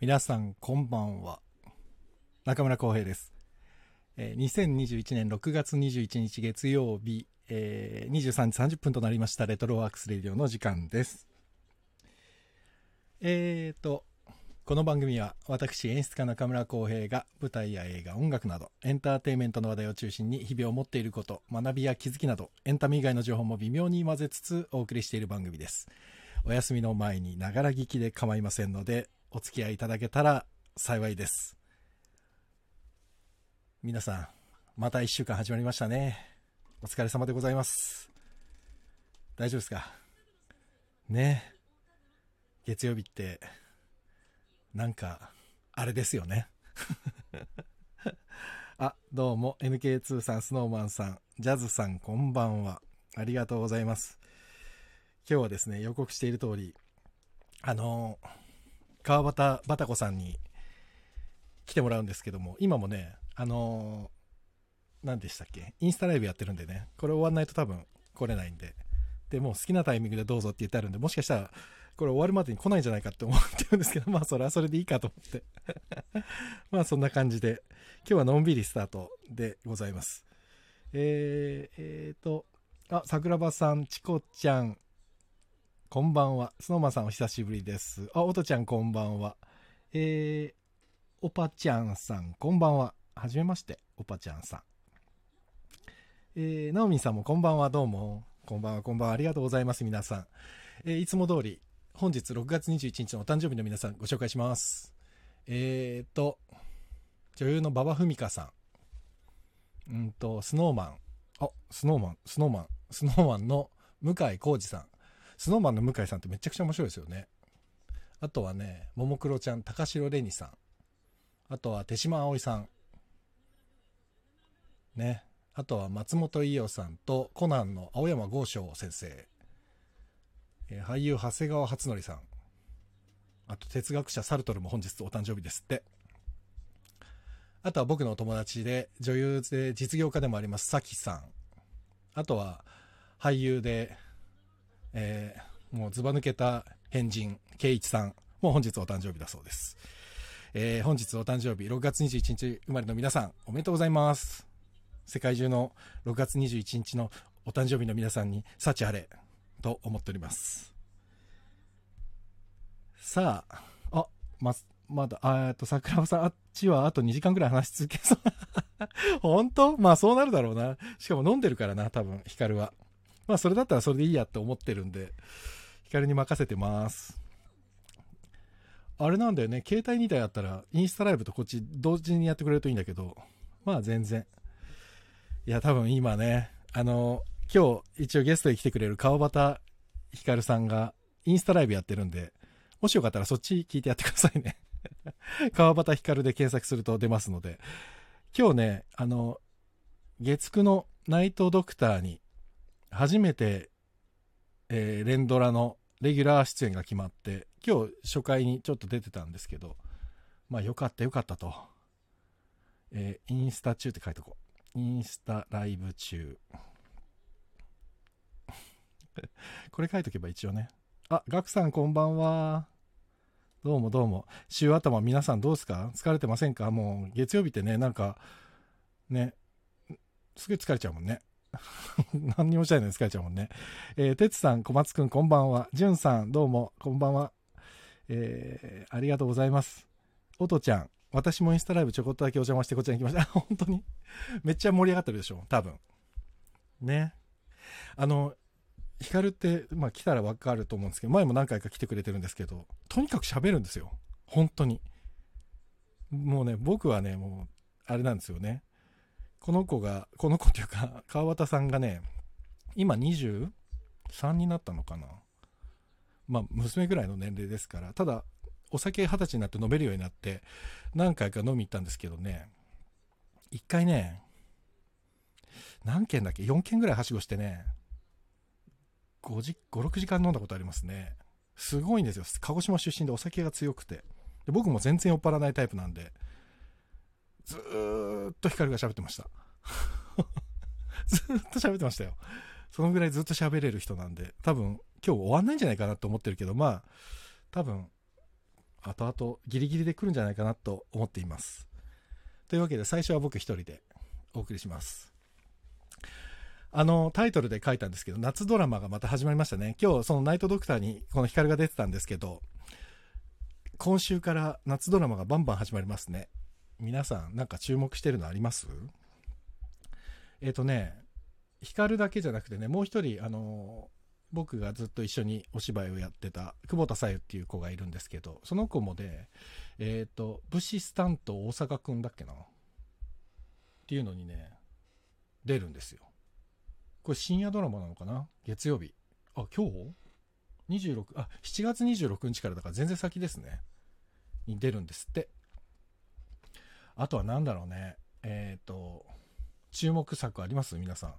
皆さんこんばんは。中村浩平です、えー2021年6月21日月曜日、えー23時30分となりました。レトロワークスレディオの時間です。えーとこの番組は私演出家中村浩平が舞台や映画音楽などエンターテインメントの話題を中心に日々を持っていること学びや気づきなどエンタメ以外の情報も微妙に混ぜつつお送りしている番組です。お休みの前にながら聞きで構いませんのでお付き合いいただけたら幸いです。皆さんまた1週間始まりましたね。お疲れ様でございます。大丈夫ですか？ね。月曜日ってなんかあれですよね。あどうも NK2 さんスノーマンさんジャズさんこんばんは。ありがとうございます。今日はですね予告している通りあの川端バタコさんに来てもらうんですけども今もねあの何でしたっけ？インスタライブやってるんでね。これ終わんないと多分来れないんで。でもう好きなタイミングでどうぞって言ってあるんでもしかしたらこれ終わるまでに来ないんじゃないかって思ってるんですけど まあそれはそれでいいかと思って。まあそんな感じで。今日はのんびりスタートでございます。えー、えーとあ桜庭さんチコちゃんこんばんは。スノーマンさんお久しぶりです。あ、おとちゃんこんばんは。えー、おぱちゃんさんこんばんは。はじめまして、おぱちゃんさん。えー、なおみんさんもこんばんは、どうも。こんばんは、こんばんは。ありがとうございます、皆さん。えーいつも通り、本日6月21日のお誕生日の皆さんご紹介します。えーと、女優の馬場ふみかさん。うんと、スノーマン。あ、スノーマン、スノーマン、スノーマンの向井浩二さん。スノーマンの向井さんってめちゃくちゃ面白いですよね。あとはね、ももクロちゃん、高城れにさん。あとは手島葵さん。ね。あとは松本伊代さんとコナンの青山剛昌先生。え俳優長谷川初則さん。あと哲学者サルトルも本日お誕生日ですって。あとは僕のお友達で女優で実業家でもあります、さきさん。あとは俳優でえーもうずば抜けた変人、圭一さんもう本日お誕生日だそうです。えー本日お誕生日、6月21日生まれの皆さん、おめでとうございます。世界中の6月21日のお誕生日の皆さんに幸あれと思っております。さあ、あ、ま、まだ、えっと、桜庭さん、あっちはあと2時間ぐらい話し続けそう。本当？まあそうなるだろうな。しかも飲んでるからな、多分、ヒカルは。まあそれだったらそれでいいやって思ってるんで、ヒカルに任せてます。あれなんだよね、携帯2台あったら、インスタライブとこっち同時にやってくれるといいんだけど、まあ全然。いや、多分今ね、あの、今日一応ゲストに来てくれる川端ヒカルさんがインスタライブやってるんで、もしよかったらそっち聞いてやってくださいね。川端ヒカルで検索すると出ますので、今日ね、あの、月9のナイトドクターに初めて、えー連ドラのレギュラー出演が決まって、今日初回にちょっと出てたんですけど、まあよかったよかったと。えーインスタ中って書いとこう。インスタライブ中。これ書いとけば一応ね。あ、ガクさんこんばんは。どうもどうも。週頭皆さんどうですか？疲れてませんか？もう月曜日ってね、なんか、ね、すぐ疲れちゃうもんね。何にもしないのに疲れちゃうもんね。えー、てつさん、小松くん、こんばんは。じゅんさん、どうも、こんばんは。えー、ありがとうございます。おとちゃん、私もインスタライブちょこっとだけお邪魔してこちらに来ました。本当にめっちゃ盛り上がってるでしょ多分。ね。あの、ヒカルって、まあ来たらわかると思うんですけど、前も何回か来てくれてるんですけど、とにかく喋るんですよ。本当に。もうね、僕はね、もう、あれなんですよね。この子が、この子っていうか、川端さんがね、今23になったのかな。まあ、娘ぐらいの年齢ですから、ただ、お酒二十歳になって飲めるようになって、何回か飲み行ったんですけどね、一回ね、何軒だっけ ?4 軒ぐらいはしごしてね、5時、5、6時間飲んだことありますね。すごいんですよ。鹿児島出身でお酒が強くて。で僕も全然酔っ払わないタイプなんで、ずーっと光が喋ってました。ずーっと喋ってましたよ。そのぐらいずっと喋れる人なんで、多分今日終わんないんじゃないかなと思ってるけど、まあ、多分、後々ギリギリで来るんじゃないかなと思っています。というわけで最初は僕一人でお送りします。あの、タイトルで書いたんですけど、夏ドラマがまた始まりましたね。今日、そのナイトドクターにこの光が出てたんですけど、今週から夏ドラマがバンバン始まりますね。皆さん、なんか注目してるのあります？えっ、ー、とね、光だけじゃなくてね、もう一人、あの、僕がずっと一緒にお芝居をやってた久保田さゆっていう子がいるんですけど、その子もで、えっ、ー、と、武士スタント大阪くんだっけな？っていうのにね、出るんですよ。これ深夜ドラマなのかな？月曜日。あ、今日 ?26、あ、7月26日からだから全然先ですね。に出るんですって。あとは何だろうね。えっ、ー、と、注目作あります？皆さん。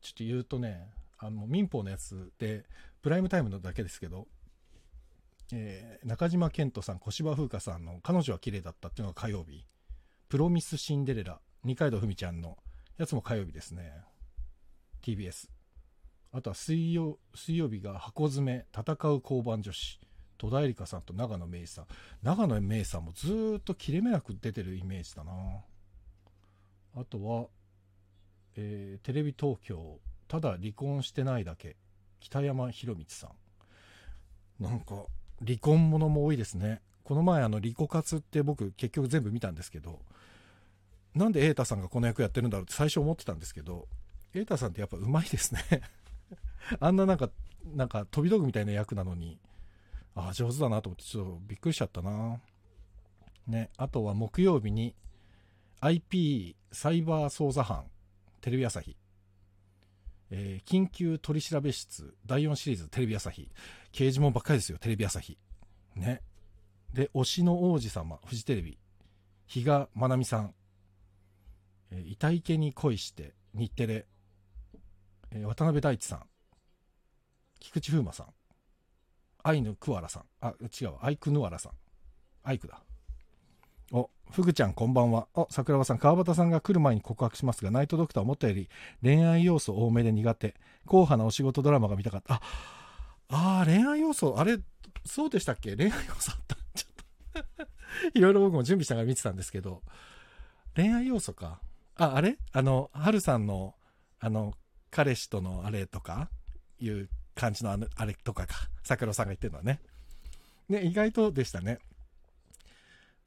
ちょっと言うとね、あの、民放のやつで、プライムタイムのだけですけど、えー、中島健人さん、小芝風花さんの彼女は綺麗だったっていうのが火曜日。プロミスシンデレラ、二階堂ふみちゃんのやつも火曜日ですね。TBS。あとは水曜水曜日が箱詰め、戦う交番女子。戸田恵梨香さんと長野芽郁さん。長野芽郁さんもずっと切れ目なく出てるイメージだな。あとは、えー、テレビ東京、ただ離婚してないだけ。北山宏光さん。なんか、離婚ものも多いですね。この前、あの、リコ活って僕結局全部見たんですけど、なんで瑛太さんがこの役やってるんだろうって最初思ってたんですけど、瑛太さんってやっぱうまいですね あんななんか、なんか飛び道具みたいな役なのに、あ、上手だなと思ってちょっとびっくりしちゃったな。ね、あとは木曜日に IP サイバー捜査班、テレビ朝日。えー、緊急取調室第4シリーズテレビ朝日。刑事門ばっかりですよ、テレビ朝日。ね。で、推しの王子様、フジテレビ。比嘉愛未さん。えー、遺池に恋して、日テレ。えー、渡辺大地さん。菊池風磨さん。アイヌクワラさん。あ、違う、アイクヌワラさん。アイクだ。お、フグちゃんこんばんは。お、桜庭さん、川端さんが来る前に告白しますが、ナイトドクター思ったより恋愛要素多めで苦手。硬派なお仕事ドラマが見たかった。あ、あ恋愛要素、あれ、そうでしたっけ？恋愛要素あったちょっと いろいろ僕も準備しながら見てたんですけど、恋愛要素か。あ、あれ？あの、はるさんの、あの、彼氏とのあれとか、いう感じのあの、あれとかか。桜さんが言ってるのはね。ね、意外とでしたね。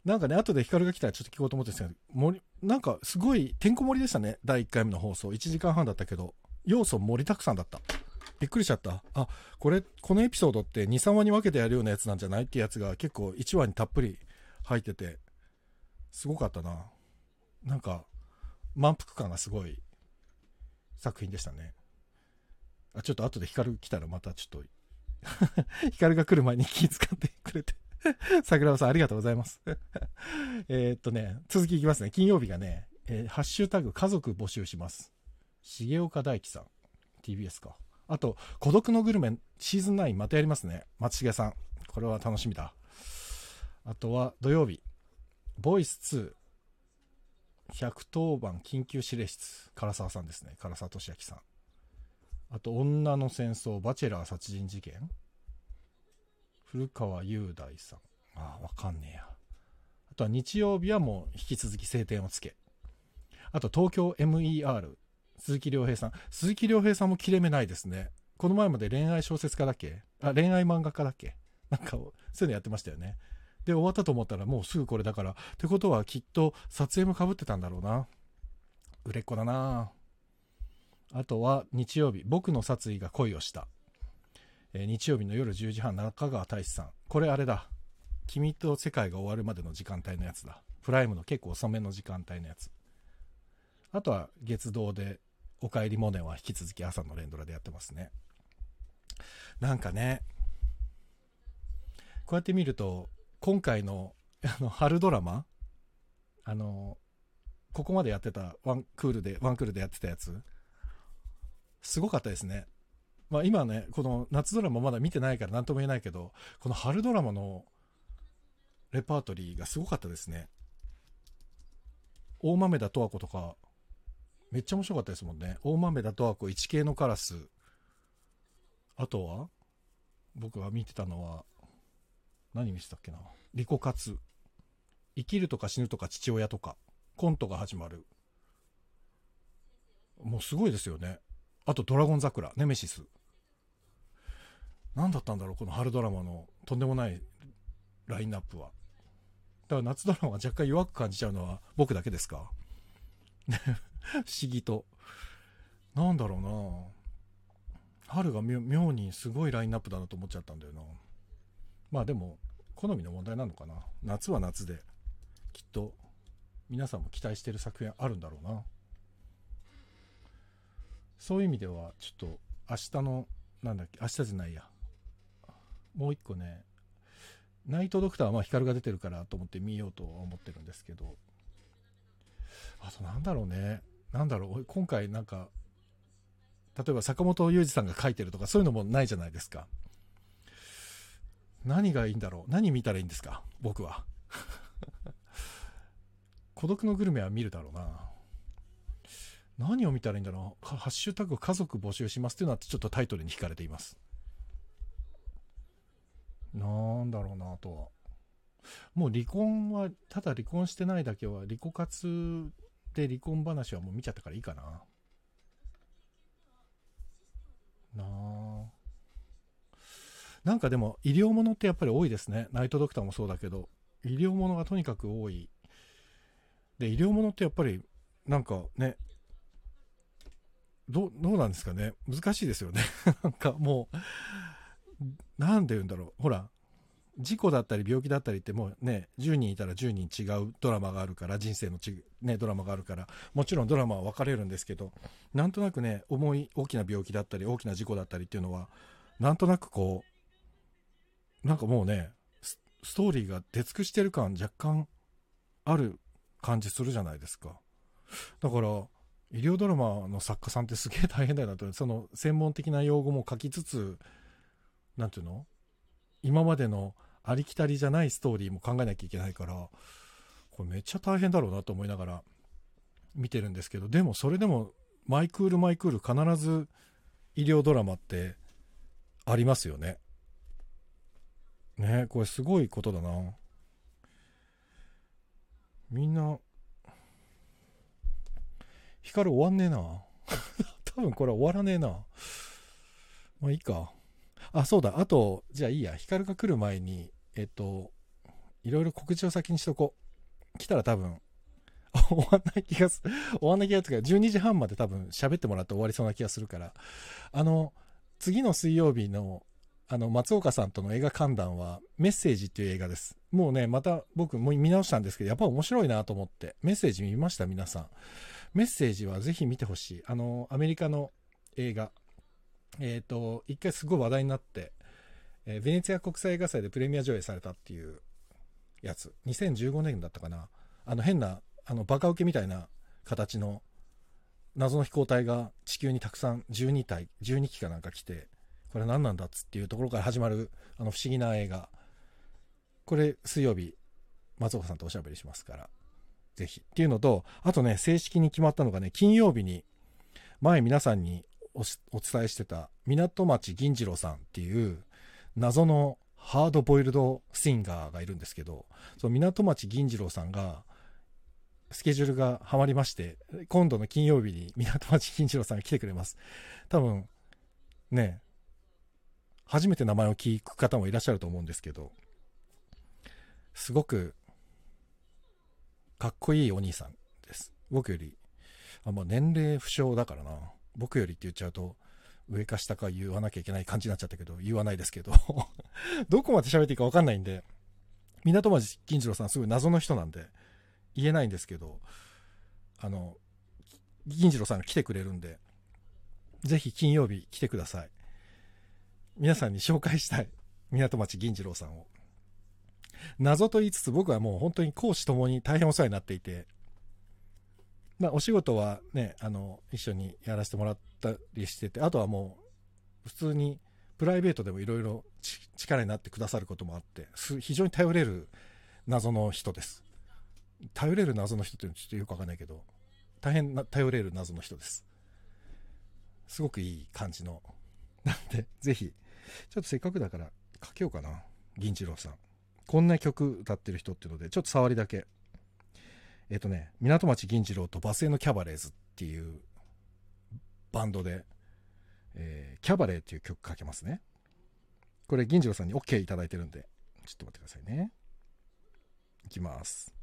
なんかね、後で光が来たらちょっと聞こうと思ってたんですけど、なんかすごいてんこ盛りでしたね。第1回目の放送。1時間半だったけど、要素盛りだくさんだった。びっくりしちゃった。あ、これ、このエピソードって2、3話に分けてやるようなやつなんじゃないってやつが結構1話にたっぷり入ってて、すごかったな。なんか、満腹感がすごい作品でしたね。あ、ちょっと後で光来たらまたちょっと 光が来る前に気遣ってくれて 桜庭さん、ありがとうございます えっとね、続きいきますね。金曜日がね、えー、ハッシュタグ家族募集します。重岡大樹さん。TBS か。あと、孤独のグルメシーズン9またやりますね。松重さん。これは楽しみだ。あとは土曜日、ボイス2、110番緊急指令室、唐沢さんですね。唐沢俊明さん。あと、女の戦争、バチェラー殺人事件？古川雄大さん。ああ、わかんねえや。あとは日曜日はもう引き続き晴天をつけ。あと東京 MER、鈴木亮平さん。鈴木亮平さんも切れ目ないですね。この前まで恋愛小説家だっけ？あ、恋愛漫画家だっけ？なんか、そういうのやってましたよね。で、終わったと思ったらもうすぐこれだから。ってことはきっと撮影も被ってたんだろうな。売れっ子だなあとは日曜日、僕の殺意が恋をした。えー、日曜日の夜10時半、中川大志さん。これあれだ。君と世界が終わるまでの時間帯のやつだ。プライムの結構遅めの時間帯のやつ。あとは月堂で、おかえりモネは引き続き朝の連ドラでやってますね。なんかね、こうやって見ると、今回の、あの、春ドラマあの、ここまでやってたワンクールで、ワンクールでやってたやつ、すごかったですね。まあ今ね、この夏ドラマまだ見てないから何とも言えないけど、この春ドラマのレパートリーがすごかったですね。大豆田十和子とか、めっちゃ面白かったですもんね。大豆田十和子、一系のカラス。あとは僕が見てたのは、何見せたっけな。リコカツ。生きるとか死ぬとか父親とか。コントが始まる。もうすごいですよね。あと、ドラゴン桜、ネメシス。何だったんだろう、この春ドラマのとんでもないラインナップは。だから夏ドラマは若干弱く感じちゃうのは僕だけですか？不思議と。なんだろうな春が妙にすごいラインナップだなと思っちゃったんだよな。まあでも、好みの問題なのかな。夏は夏で、きっと皆さんも期待してる作品あるんだろうな。そういう意味では、ちょっと明日の、なんだっけ、明日じゃないや。もう一個ね、ナイトドクターはまあ光が出てるからと思って見ようとは思ってるんですけど、あとなんだろうね。なんだろう。今回なんか、例えば坂本雄二さんが書いてるとかそういうのもないじゃないですか。何がいいんだろう何見たらいいんですか僕は。孤独のグルメは見るだろうな。何を見たらいいんだろうハッシュタグ家族募集しますっていうのはちょっとタイトルに惹かれています。なんだろうなとは。もう離婚は、ただ離婚してないだけは、離婚活で離婚話はもう見ちゃったからいいかな。なあ。なんかでも医療ものってやっぱり多いですね。ナイトドクターもそうだけど、医療ものがとにかく多い。で、医療ものってやっぱり、なんかね、どどうなんですかね？難しいですよね なんかもう、なんで言うんだろう。ほら、事故だったり病気だったりってもうね、10人いたら10人違うドラマがあるから、人生のち、ね、ドラマがあるから、もちろんドラマは分かれるんですけど、なんとなくね、重い、大きな病気だったり、大きな事故だったりっていうのは、なんとなくこう、なんかもうね、ストーリーが出尽くしてる感若干ある感じするじゃないですか。だから、医療ドラマの作家さんってすげえ大変だよなと、その専門的な用語も書きつつ、なんていうの？今までのありきたりじゃないストーリーも考えなきゃいけないから、これめっちゃ大変だろうなと思いながら見てるんですけど、でもそれでもマイクールマイクール必ず医療ドラマってありますよね。ねこれすごいことだな。みんな、光終わんねえな。多分これ終わらねえな。まあいいか。あ、そうだ。あと、じゃあいいや。ヒカルが来る前に、えっと、いろいろ告知を先にしとこう。来たら多分、終わんない気がす、終わんない気がするから、12時半まで多分喋ってもらって終わりそうな気がするから、あの、次の水曜日の、あの、松岡さんとの映画観覧は、メッセージっていう映画です。もうね、また僕も見直したんですけど、やっぱ面白いなと思って、メッセージ見ました？皆さん。メッセージはぜひ見てほしい。あの、アメリカの映画、えっ、ー、と、一回すごい話題になって、えー、ベネツィア国際映画祭でプレミア上映されたっていうやつ。2015年だったかな。あの変な、あのバカ受けみたいな形の謎の飛行体が地球にたくさん12体、12機かなんか来て、これ何なんだっつっていうところから始まるあの不思議な映画。これ水曜日、松岡さんとおしゃべりしますから、ぜひ。っていうのと、あとね、正式に決まったのがね、金曜日に、前皆さんにお伝えしてた港町銀次郎さんっていう謎のハードボイルドシンガーがいるんですけど、その港町銀次郎さんが、スケジュールがハマりまして、今度の金曜日に港町銀次郎さんが来てくれます。多分、ね、初めて名前を聞く方もいらっしゃると思うんですけど、すごく、かっこいいお兄さんです。僕より、あ、まあ、年齢不詳だからな。僕よりって言っちゃうと、上か下か言わなきゃいけない感じになっちゃったけど、言わないですけどどこまで喋っていいか分かんないんで、港町金次郎さんすごい謎の人なんで、言えないんですけど、あの、銀次郎さんが来てくれるんで、ぜひ金曜日来てください。皆さんに紹介したい。港町銀次郎さんを。謎と言いつつ僕はもう本当に講師ともに大変お世話になっていて、まあ、お仕事はね、あの、一緒にやらせてもらったりしてて、あとはもう、普通にプライベートでもいろいろ力になってくださることもあって、非常に頼れる謎の人です。頼れる謎の人っていうのはちょっとよくわかんないけど、大変な頼れる謎の人です。すごくいい感じの。なんで、ぜひ、ちょっとせっかくだから、かけようかな。銀次郎さん。こんな曲歌ってる人っていうので、ちょっと触りだけ。えっ、とね、港町銀次郎とバスへのキャバレーズっていうバンドで、えー、キャバレーっていう曲かけますね。これ銀次郎さんに OK いただいてるんで、ちょっと待ってくださいね。いきます。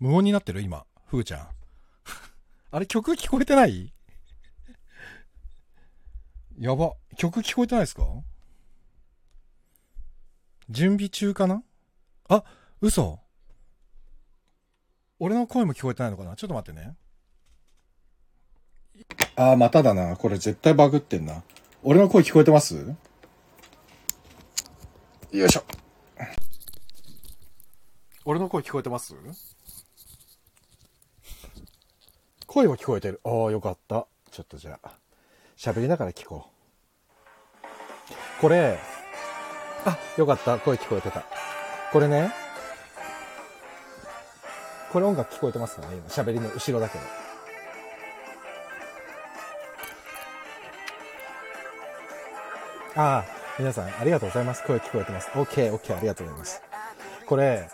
無音になってる？今、ふーちゃん。あれ、曲聞こえてない？やば。曲聞こえてないですか？準備中かな？あ、嘘俺の声も聞こえてないのかな？ちょっと待ってね。あー、まただな。これ絶対バグってんな。俺の声聞こえてます？よいしょ。俺の声聞こえてます？声は聞こえてる。ああ、よかった。ちょっとじゃあ、喋りながら聞こう。これ、あ、よかった。声聞こえてた。これね、これ音楽聞こえてますかね今、喋りの後ろだけど。ああ、皆さん、ありがとうございます。声聞こえてます。OK、OK、ありがとうございます。これ、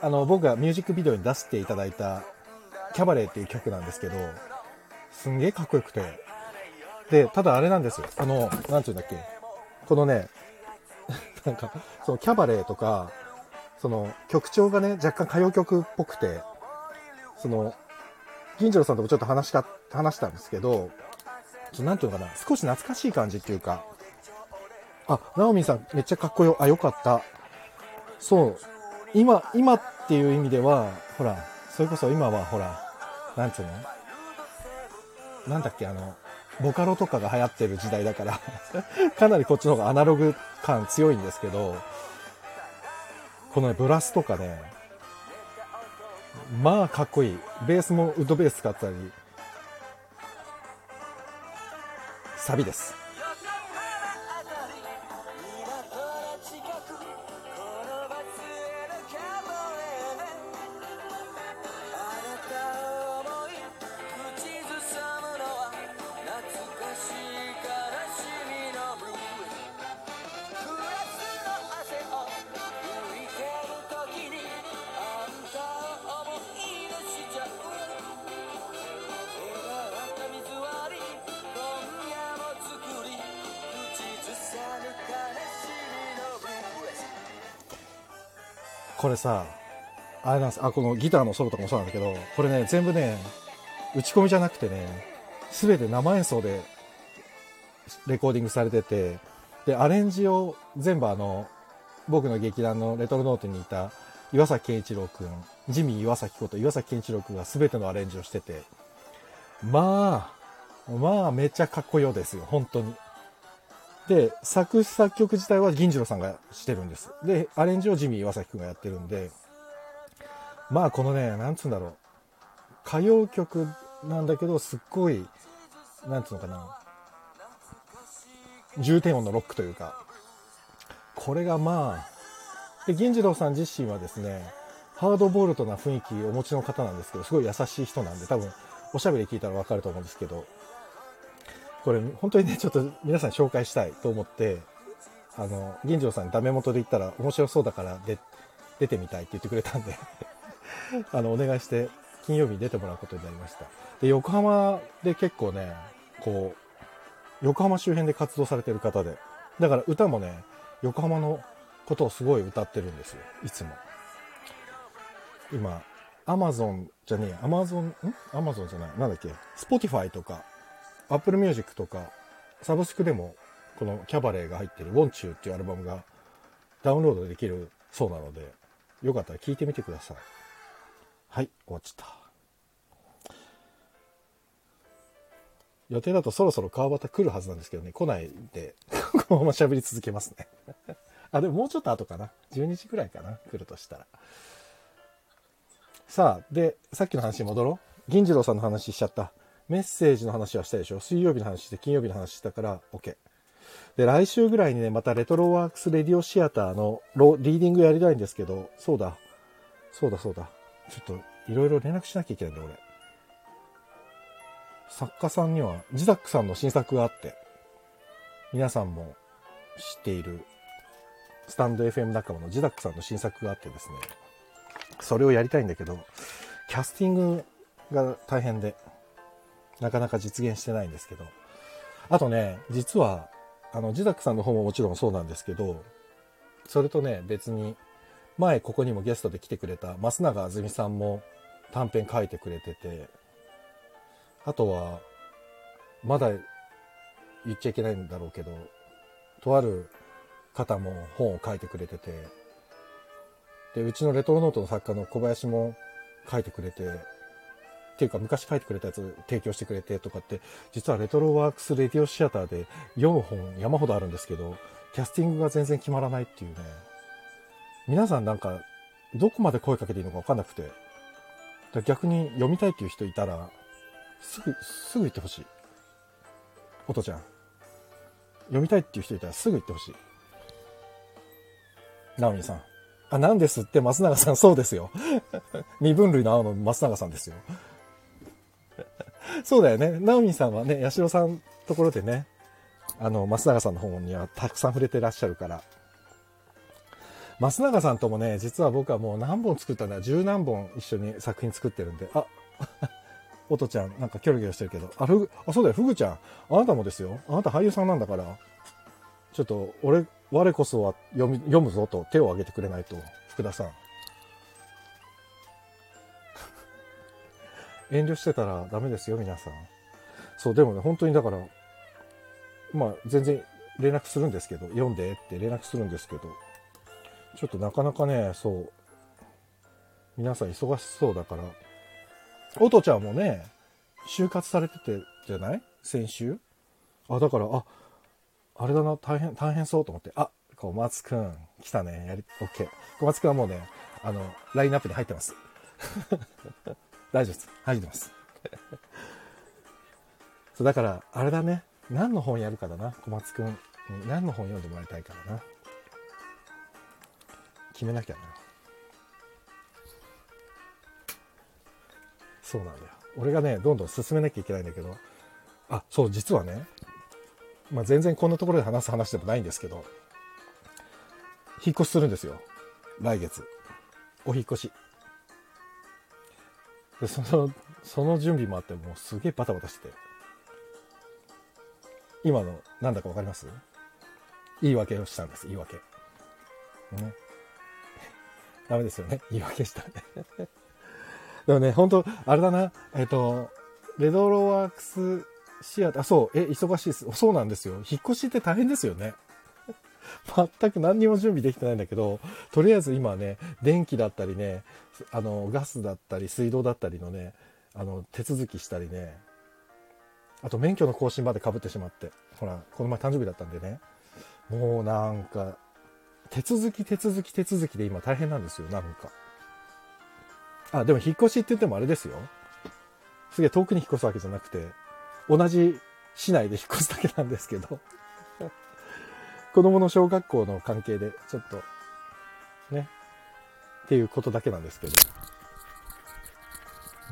あの、僕がミュージックビデオに出していただいたキャバレーっていう曲なんですけど、すんげえかっこよくて。で、ただあれなんですよ。あの、なんていうんだっけ。このね、なんか、そのキャバレーとか、その曲調がね、若干歌謡曲っぽくて、その、銀次郎さんともちょっと話した、話したんですけど、ちょなんていうのかな、少し懐かしい感じっていうか、あ、ナオミンさんめっちゃかっこよ、あ、よかった。そう、今、今っていう意味では、ほら、それこそ今はほら、なんつうの？なんだっけ、あの、ボカロとかが流行ってる時代だから かなりこっちの方がアナログ感強いんですけど、このね、ブラスとかね、まあかっこいい。ベースもウッドベース使ったり、サビです。れさ、あれなんです。あ、このギターのソロとかもそうなんだけど、これね、全部ね、打ち込みじゃなくてね、すべて生演奏でレコーディングされてて、で、アレンジを全部あの、僕の劇団のレトロノートにいた岩崎健一郎くん、ジミー岩崎こと岩崎健一郎くんが全てのアレンジをしてて、まあ、まあ、めっちゃかっこよですよ、本当に。で、作詞作曲自体は銀次郎さんがしてるんです。で、アレンジをジミー岩崎くんがやってるんで、まあこのね、なんつうんだろう。歌謡曲なんだけど、すっごい、なんつうのかな。重低音のロックというか、これがまあ、で、銀次郎さん自身はですね、ハードボールトな雰囲気をお持ちの方なんですけど、すごい優しい人なんで、多分、おしゃべり聞いたらわかると思うんですけど、これ本当にね、ちょっと皆さんに紹介したいと思って、あの、銀城さんダメ元で言ったら面白そうだからで出てみたいって言ってくれたんで あの、お願いして金曜日に出てもらうことになりました。で、横浜で結構ね、こう、横浜周辺で活動されてる方で、だから歌もね、横浜のことをすごい歌ってるんですよ、いつも。今、アマゾンじゃねえ、アマゾン、ん？アマゾンじゃない、なんだっけ、スポティファイとか、アップルミュージックとか、サブスクでも、このキャバレーが入ってる、 Want You っていうアルバムがダウンロードできるそうなので、よかったら聴いてみてください。はい、終わっちゃった。予定だとそろそろ川端来るはずなんですけどね、来ないで、このまま喋り続けますね。あ、でももうちょっと後かな。12時くらいかな。来るとしたら。さあ、で、さっきの話に戻ろう。銀次郎さんの話しちゃった。メッセージの話はしたでしょ？水曜日の話して金曜日の話したから OK。で、来週ぐらいにね、またレトロワークスレディオシアターのロリーディングやりたいんですけど、そうだ。そうだそうだ。ちょっといろいろ連絡しなきゃいけないんだ、俺。作家さんには、ジダックさんの新作があって、皆さんも知っている、スタンド FM 仲間のジダックさんの新作があってですね、それをやりたいんだけど、キャスティングが大変で、なかなか実現してないんですけど、あとね、実は、あの、ジダックさんの方ももちろんそうなんですけど、それとね、別に、前ここにもゲストで来てくれた増永あずみさんも短編書いてくれてて、あとは、まだ言っちゃいけないんだろうけど、とある方も本を書いてくれてて、で、うちのレトロノートの作家の小林も書いてくれて、っていうか昔書いてくれたやつ提供してくれてとかって、実はレトロワークスレディオシアターで読む本山ほどあるんですけど、キャスティングが全然決まらないっていうね。皆さんなんか、どこまで声かけていいのかわかんなくて。逆に読みたいっていう人いたら、すぐ、すぐ言ってほしい。おとちゃん。読みたいっていう人いたらすぐ言ってほしい。ナオミさん。あ、なんですって松永さん、そうですよ。二分類の青の松永さんですよ。そうだよね。ナオミさんはね、八代さんところでね、あの、松永さんの本にはたくさん触れてらっしゃるから。松永さんともね、実は僕はもう何本作ったんだ？十何本一緒に作品作ってるんで、あ、おとちゃん、なんかキョロキョロしてるけど。あ、ふぐ、あ、そうだよ、ふぐちゃん。あなたもですよ。あなた俳優さんなんだから。ちょっと、俺、我こそは読み、読むぞと手を挙げてくれないと、福田さん。遠慮してたらダメですよ、皆さん。そう、でもね、本当にだから、まあ、全然連絡するんですけど、読んでって連絡するんですけど、ちょっとなかなかね、そう、皆さん忙しそうだから、おとちゃんもね、就活されててじゃない？先週？あ、だから、あ、あれだな、大変、大変そうと思って、あ、小松くん、来たね、やり、OK。小松くんはもうね、あの、ラインナップに入ってます。大丈夫です。入ってます。そう、だから、あれだね、何の本やるかだな、小松くん。何の本読んでもらいたいからな。決めなきゃな。そうなんだよ。俺がね、どんどん進めなきゃいけないんだけど、あ、そう、実はね、まあ、全然こんなところで話す話でもないんですけど、引っ越しするんですよ。来月。お引越し。で、その、その準備もあって、もうすげえバタバタしてて。今の、なんだかわかります？言い訳をしたんです、言い訳。ね。ダメですよね。言い訳したね。でもね、本当あれだな、えっ、と、レドロワークスシアター、そう、え、忙しいです。そうなんですよ。引っ越しって大変ですよね。全く何にも準備できてないんだけど、とりあえず今ね、電気だったりね、あの、ガスだったり、水道だったりのね、あの、手続きしたりね、あと免許の更新まで被ってしまって、ほら、この前誕生日だったんでね、もうなんか、手続き手続き手続きで今大変なんですよ、なんか。あ、でも引っ越しって言ってもあれですよ。すげえ遠くに引っ越すわけじゃなくて、同じ市内で引っ越すだけなんですけど、子供の小学校の関係で、ちょっと、ね、っていうことだけなんですけど。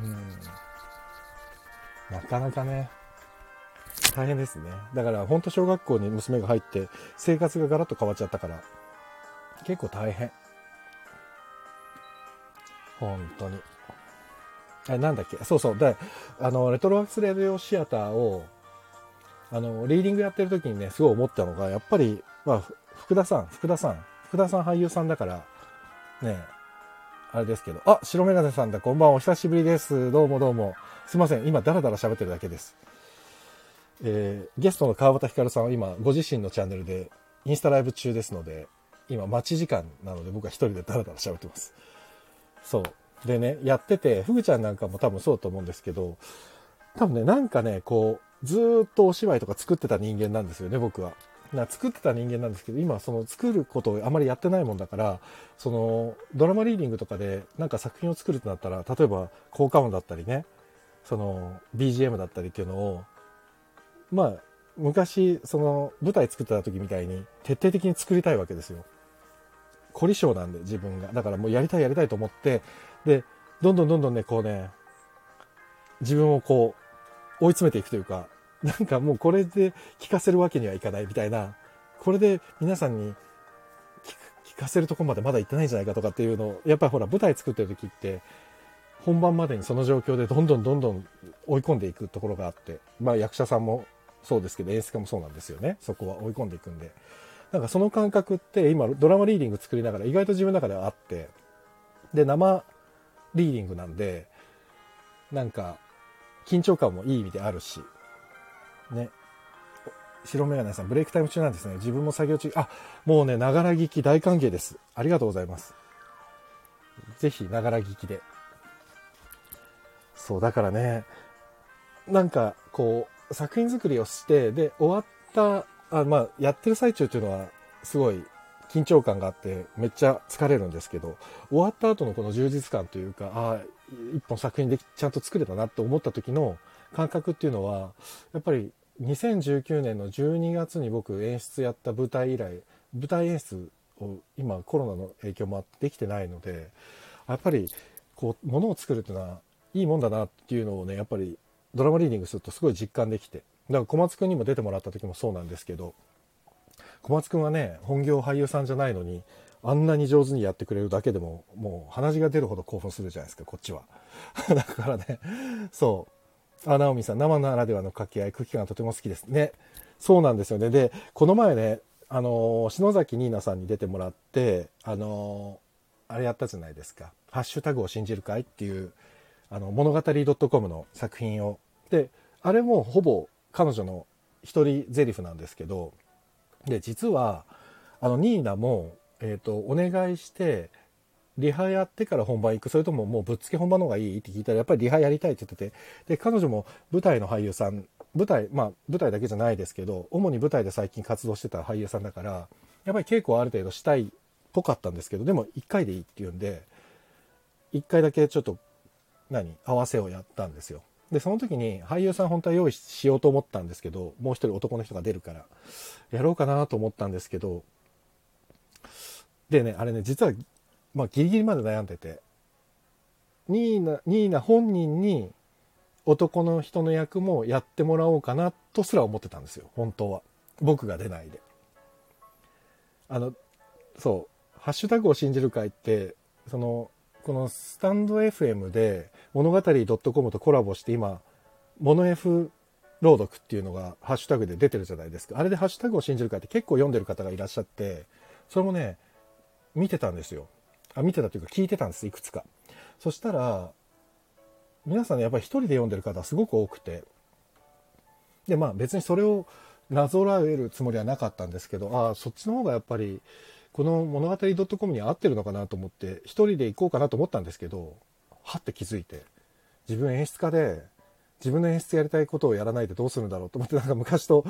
うん。なかなかね、大変ですね。だから本当小学校に娘が入って生活がガラッと変わっちゃったから、結構大変。本当に。え、なんだっけ？そうそう。で、あの、レトロワークスレディオシアターを、あの、リーディングやってる時にね、すごい思ったのが、やっぱり、まあ、福田さん、福田さん、福田さん俳優さんだから、ね、あれですけど、あ、白メガネさんだ、こんばんは、お久しぶりです。どうもどうも。すいません、今、ダラダラ喋ってるだけです。えー、ゲストの川端ひかるさんは今、ご自身のチャンネルで、インスタライブ中ですので、今、待ち時間なので、僕は一人でダラダラ喋ってます。そう。でね、やってて、ふぐちゃんなんかも多分そうだと思うんですけど、多分ね、なんかね、こう、ずっとお芝居とか作ってた人間なんですよね、僕は。な作ってた人間なんですけど、今その作ることをあまりやってないもんだから、そのドラマリーディングとかでなんか作品を作るってなったら、例えば効果音だったりね、その BGM だったりっていうのを、まあ、昔、その舞台作ってた時みたいに徹底的に作りたいわけですよ。凝り性なんで自分が。だからもうやりたいやりたいと思って、で、どんどんどんどんね、こうね、自分をこう、追い詰めていくというか、なんかもうこれで聞かせるわけにはいかないみたいな、これで皆さんに聞かせるとこまでまだ行ってないんじゃないかとかっていうのを、やっぱりほら舞台作ってる時って、本番までにその状況でどんどんどんどん追い込んでいくところがあって、まあ役者さんもそうですけど演出家もそうなんですよね。そこは追い込んでいくんで。なんかその感覚って今ドラマリーディング作りながら意外と自分の中ではあって、で、生リーディングなんで、なんか、緊張感もいい意味であるし、ね。白メガネさん、ブレイクタイム中なんですね。自分も作業中、あ、もうね、ながら聞き大歓迎です。ありがとうございます。ぜひ、ながら聞きで。そう、だからね、なんか、こう、作品作りをして、で、終わった、あまあ、やってる最中っていうのは、すごい緊張感があってめっちゃ疲れるんですけど終わった後のこの充実感というかああ一本作品でちゃんと作れたなって思った時の感覚っていうのはやっぱり2019年の12月に僕演出やった舞台以来舞台演出を今コロナの影響もあってできてないのでやっぱりこうものを作るっていうのはいいもんだなっていうのをねやっぱりドラマリーディングするとすごい実感できてだから小松君にも出てもらった時もそうなんですけど小松君はね本業俳優さんじゃないのにあんなに上手にやってくれるだけでももう鼻血が出るほど興奮するじゃないですかこっちは。だからねそう。うあ直美さん生ならではの掛け合い空気感とても好きです。ね。そうなんですよね。でこの前ねあの篠崎ニーナさんに出てもらってあのあれやったじゃないですか「ハッシュタグを信じるかい?」っていうあの物語 .com の作品を。であれもほぼ彼女の一人ゼリフなんですけどで、実は、あの、ニーナも、えっ、ー、と、お願いして、リハやってから本番行く、それとももうぶっつけ本番の方がいい？って聞いたら、やっぱりリハやりたいって言ってて、で、彼女も舞台の俳優さん、舞台、まあ、舞台だけじゃないですけど、主に舞台で最近活動してた俳優さんだから、やっぱり稽古はある程度したいっぽかったんですけど、でも1回でいいって言うんで、1回だけちょっと、何合わせをやったんですよ。で、その時に俳優さん本当は用意しようと思ったんですけど、もう一人男の人が出るから、やろうかなと思ったんですけど、でね、あれね、実は、まあギリギリまで悩んでて、ニーナ、ニーナ本人に男の人の役もやってもらおうかなとすら思ってたんですよ、本当は。僕が出ないで。あの、そう、ハッシュタグを信じる会って、その、このスタンド FM で物語 .com とコラボして今、モノ F 朗読っていうのがハッシュタグで出てるじゃないですか。あれでハッシュタグを信じる会って結構読んでる方がいらっしゃって、それもね、見てたんですよ。あ、見てたというか聞いてたんです、いくつか。そしたら、皆さんね、やっぱり一人で読んでる方すごく多くて、で、まあ別にそれをなぞらえるつもりはなかったんですけど、ああ、そっちの方がやっぱりこの物語 .com に合ってるのかなと思って一人で行こうかなと思ったんですけどはって気づいて自分演出家で自分の演出やりたいことをやらないでどうするんだろうと思ってなんか昔と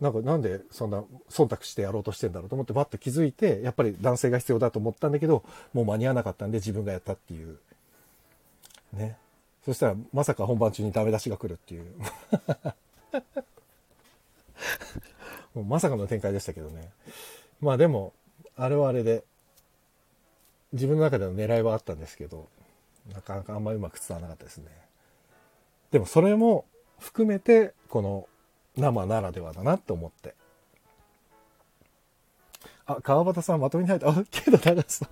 なんかなんでそんな忖度してやろうとしてんだろうと思ってバッと気づいてやっぱり男性が必要だと思ったんだけどもう間に合わなかったんで自分がやったっていう。ね。そしたらまさか本番中にダメ出しが来るっていう。もうまさかの展開でしたけどね。まあでもあれはあれで、自分の中での狙いはあったんですけど、なかなかあんまりうまく伝わらなかったですね。でもそれも含めて、この生ならではだなって思って。あ、川端さんまとめに入った。あ、けど長さん。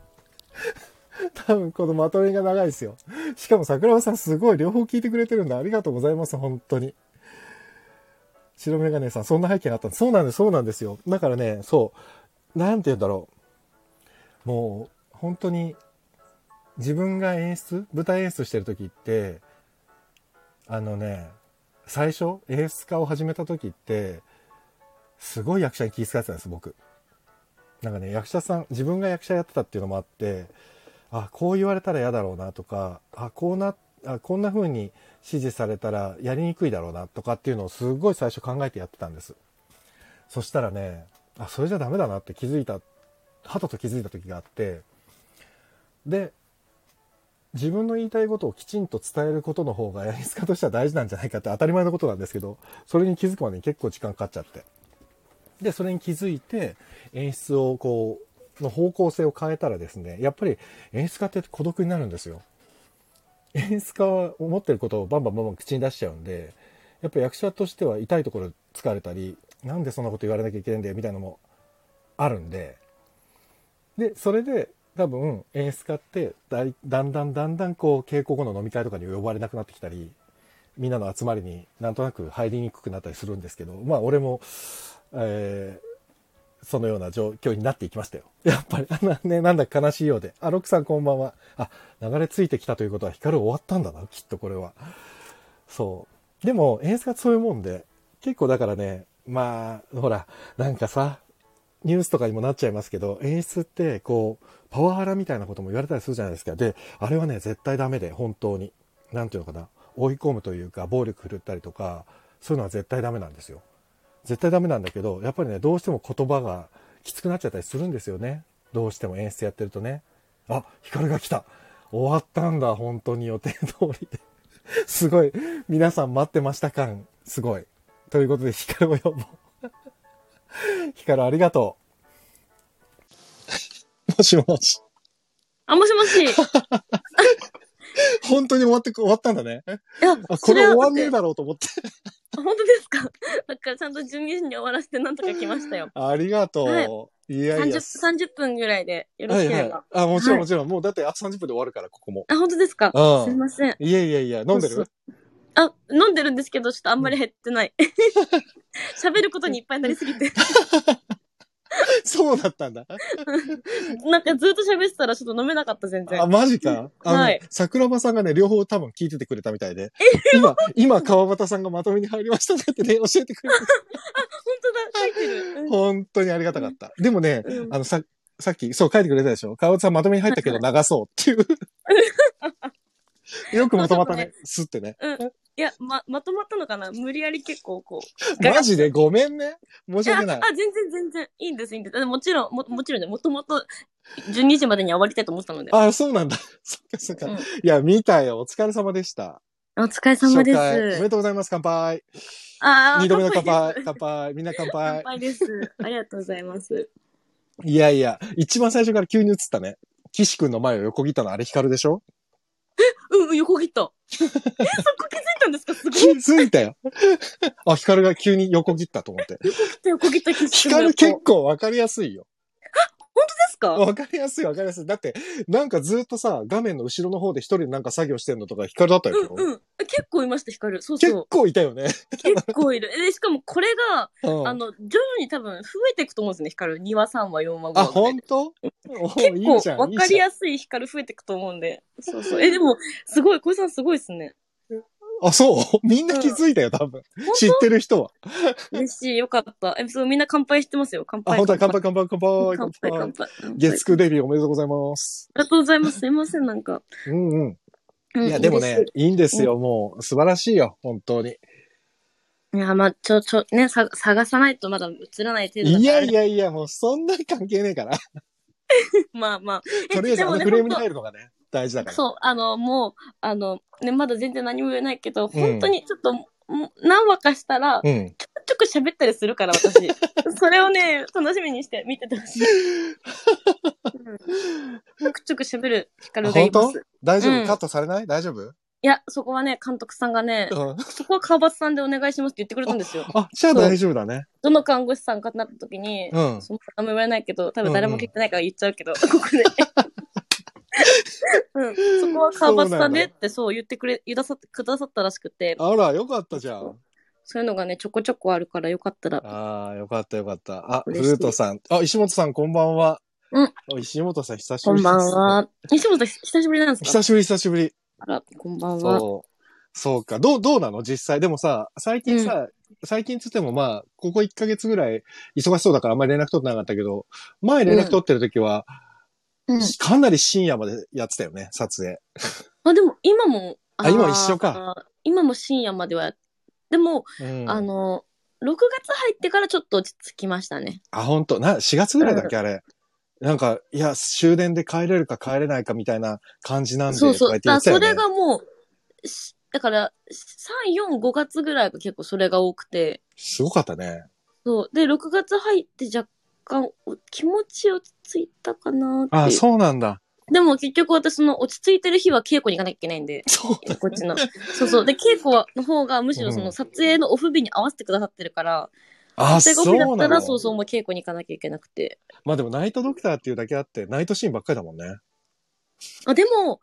多分このまとめが長いですよ。しかも桜庭さんすごい両方聞いてくれてるんだ。ありがとうございます、本当に。白メガネさん、そんな背景があったんです。そうなんです、そうなんですよ。だからね、そう、なんて言うんだろう。もう、本当に、自分が演出、舞台演出してる時って、あのね、最初、演出家を始めた時って、すごい役者に気遣ってたんです、僕。なんかね、役者さん、自分が役者やってたっていうのもあって、あ、こう言われたら嫌だろうなとか、あ、こうな、あこんな風に指示されたらやりにくいだろうなとかっていうのをすごい最初考えてやってたんです。そしたらね、あ、それじゃダメだなって気づいた、はたと気づいた時があって、で、自分の言いたいことをきちんと伝えることの方が演出家としては大事なんじゃないかって当たり前のことなんですけど、それに気づくまでに結構時間かかっちゃって。で、それに気づいて、演出をこう、の方向性を変えたらですね、やっぱり演出家って孤独になるんですよ。演出家は思ってることをバンバンバンバン口に出しちゃうんで、やっぱ役者としては痛いところ疲れたり、なんでそんなこと言われなきゃいけないんだよみたいなのもあるんで、で、それで多分演出家ってだいだんだんだんだんこう稽古後の飲み会とかに呼ばれなくなってきたり、みんなの集まりになんとなく入りにくくなったりするんですけど、まあ俺も、えーそのような状況になっていきましたよ。やっぱり、あのね、なんだか悲しいようで。あ、ロックさんこんばんは。あ、流れ着いてきたということは、光終わったんだな、きっとこれは。そう。でも、演出家ってそういうもんで、結構だからね、まあ、ほら、なんかさ、ニュースとかにもなっちゃいますけど、演出って、こう、パワハラみたいなことも言われたりするじゃないですか。で、あれはね、絶対ダメで、本当に。なんていうのかな。追い込むというか、暴力振るったりとか、そういうのは絶対ダメなんですよ。絶対ダメなんだけど、やっぱりね、どうしても言葉がきつくなっちゃったりするんですよね。どうしても演出やってるとね。あ、光が来た。終わったんだ、本当に予定通りで。すごい。皆さん待ってました感、すごい。ということで、光を呼ぼう。光ありがとう。もしもし。あ、もしもし。い 本当に終わって、終わったんだね。や、あ、こそれ終わんねえだろうと思って。あ本当ですか？だからちゃんと12時に終わらせてなんとか来ましたよ。ありがとう。、はいやいや。30, 30分ぐらいでよろはいはいしければ。。あ、もちろんはいもちろん。もうだって、あ、30分で終わるから、ここも。あ、本当ですか？うんすいません。いやいやいや、飲んでる？あ、飲んでるんですけど、ちょっとあんまり減ってない。喋ることにいっぱいになりすぎて。そうだったんだ。なんかずっと喋ってたらちょっと飲めなかった、全然あ、。マジか？あの、はい桜庭さんがね、両方多分聞いててくれたみたいで。今、今、川端さんがまとめに入りましたねってね、教えてくれて。本当だ、書いてる。うん本当にありがたかった。でもね、うんあの、さ、さっき、そう書いてくれたでしょ？川端さんまとめに入ったけど流そうっていう。よくまとまったね。すってね。いや、ま、まとまったのかな？無理やり結構こう。マジでごめんね。申し訳ない。全然全然。いいんです、いいんです。でもちろん、も、もちろんね、もともと12時までには終わりたいと思ってたので。あ、そうなんだ。そっかそっか。うんいや、見たよ。お疲れ様でした。お疲れ様で。初回おめですとうございます。乾杯。ああ、二度目の乾杯。乾杯。みんな乾乾杯。杯です。ありがとうございます。いやいや、一番最初から急に映ったね。岸くんの前を横切ったのあれ光でしょ？うん、うん横切った。え、そこ気づいたんですか？すごい。気づいたよ。あ、光が急に横切ったと思って。横切った気する。光結構わかりやすいよ。ですか？わかりやすいわかりやすい。だって、なんかずっとさ、画面の後ろの方で一人でなんか作業してんのとか光だったよ。うんうん。結構いました、光。そう結そう。構いたよね。結構いる。で、しかもこれが、うんあの、徐々に多分増えていくと思うんですね、光。2話、3話、4話、5話。あ、ほんとお結。構わかりやすい光増えていくと思うんで。そうそう。え、でも、すごい、小井さんすごいですね。あ、そう？みんな気づいたよ、多分。知ってる人は。嬉しい、よかった。え、そう、みんな乾杯してますよ。乾あ、杯。本当だ、乾杯、乾杯、乾杯、乾杯、乾杯。月9デビューおめでとうございます。ありがとうございます。すいません、なんか。うんうん。うんいや、でもねいいんですよ。もう、素晴らしいよ。本当に。いや、まあ、ちょ、ちょ、ね、さ、探さないとまだ映らない程度。いやいやいや、もう、そんな関係ねえから。まあまあ。とりあえず、あのフレームに入るのがね、大事だから。そう、あの、もう、あの、ね、まだ全然何も言えないけど、うん本当にちょっと、もう何話かしたら、うん。ちょくちょく喋ったりするから、私。それをね、楽しみにして見ててほしい。うんちょくちょく喋る光がい本当？ます。大丈夫、うんカットされない？大丈夫？いいや、そこはね、監督さんがね、うんそこは川端さんでお願いしますって言ってくれたんですよ。あ、じゃあ大丈夫だね。どの看護師さんかってなった時に、うんそのあんま言われないけど、多分誰も聞いてないから言っちゃうけど、ここで。うん、そこは川端さんでってそう言ってくれ、言ださくださったらしくて、あら、よかったじゃん。そういうのがね、ちょこちょこあるからよかったら。ああ、よかったよかった。あ、フルートさん。あ、石本さんこんばんは。うんお。石本さん久しぶりこんばんは。西本さん久しぶりなんですか？久しぶり久しぶり。あら、こんばんは。そう。そうか。どう、どうなの？実際。でもさ、最近さ、最近つってもまあ、ここ1ヶ月ぐらい忙しそうだからあんまり連絡取ってなかったけど、前連絡取ってる時は、うん。かなり深夜までやってたよね、撮影。あ、でも今も、あ今一緒か。今も深夜まではやでも、うん。あの、6月入ってからちょっと落ち着きましたね。あ、本当？な、4月ぐらいだっけ、あれ？なんか、いや、終電で帰れるか帰れないかみたいな感じなんで、そうそう。だからそれがもう、しだから、3、4、5月ぐらいが結構それが多くて、すごかったね。そう。で、6月入って若干お気持ち落ち着いたかなって。あ、そうなんだ。でも結局私その落ち着いてる日は稽古に行かなきゃいけないんで、そうだ。こっちの。そうそう。で、稽古はの方がむしろそうのん撮影のオフ日に合わせてくださってるから、あ、撮そうなの影がオフだったらそうそうもう稽古に行かなきゃいけなくて。まあでもナイトドクターっていうだけあって、ナイトシーンばっかりだもんね。あ、でも、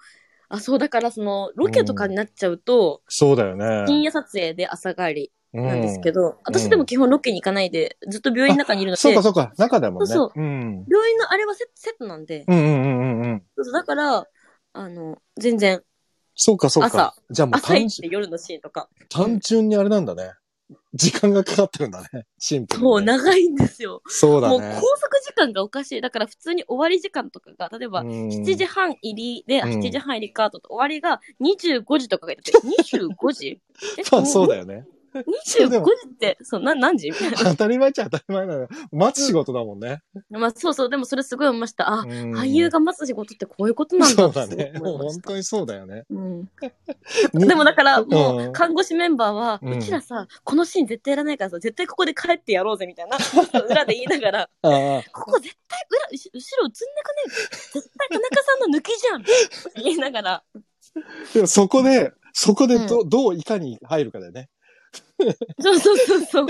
あ、そう、だからその、ロケとかになっちゃうと、そうだよね。深夜撮影で朝帰りうんなんですけど、私でも基本ロケに行かないで、ずっと病院の中にいるので、そうかそうか、中だもんね。そううん。病院のあれはセセットなんで、うんうんうんうんうん。そうそうだから、あの、全然、そうかそうか朝。じゃあもう朝夜のシーンとか、単純にあれなんだね。時間がかかってるんだね。シンプルにね、そう、長いんですよ。そうだね。もう拘束時間がおかしい。だから普通に終わり時間とかが、例えば、うん7時半入りで、あうん7時半入りかと、終わりが25時とかがいてて、25時？え？まあそうだよね。そうで25も時って、そう、な、何時？みたいな。当たり前っちゃ当たり前なのよ。待つ仕事だもんね。まあそうそう、でもそれすごい思いました。あ、うん俳優が待つ仕事ってこういうことなんだそうってすごいだね。もう思いました本当にそうだよね。うん、に でもだから、もう看護師メンバーは、うんうちらさ、このシーン絶対やらないからさ、絶対ここで帰ってやろうぜ、みたいな、裏で言いながら、ああここ絶対裏、後後ろ映んなくね？絶対田中さんの抜きじゃん 言いながら、でもそこで、そこでど,、どういかに入るかだよね。そうそうそうそう。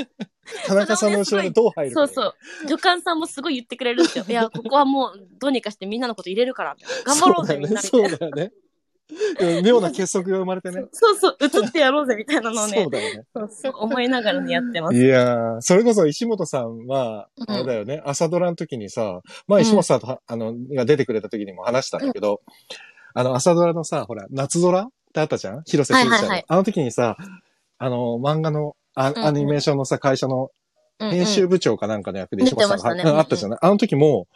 田中さんの後ろでどう入るそうそう。助監さんもすごい言ってくれるんですよ。いや、ここはもう、どうにかしてみんなのこと入れるから。頑張ろうぜ、みんな。みたそいうな。だよね。そうだよね。妙な結束が生まれてね。そうそう、映ってやろうぜ、みたいなのをねそう、だよね。そうそう思いながらね、やってます。いやー、それこそ石本さんは、うんあれだよね、朝ドラの時にさ、まあ石本さんとは、あの、が出てくれた時にも話したんだけど、あの、朝ドラのさ、ほら、夏ドラってあったじゃん？広瀬すずちゃんの、はいはいはいあの時にさ、あの、漫画の、あうんうん。アニメーションのさ、会社のうんうん。編集部長かなんかの役で出石本さんが、てましたね。うんあったじゃない？あの時も、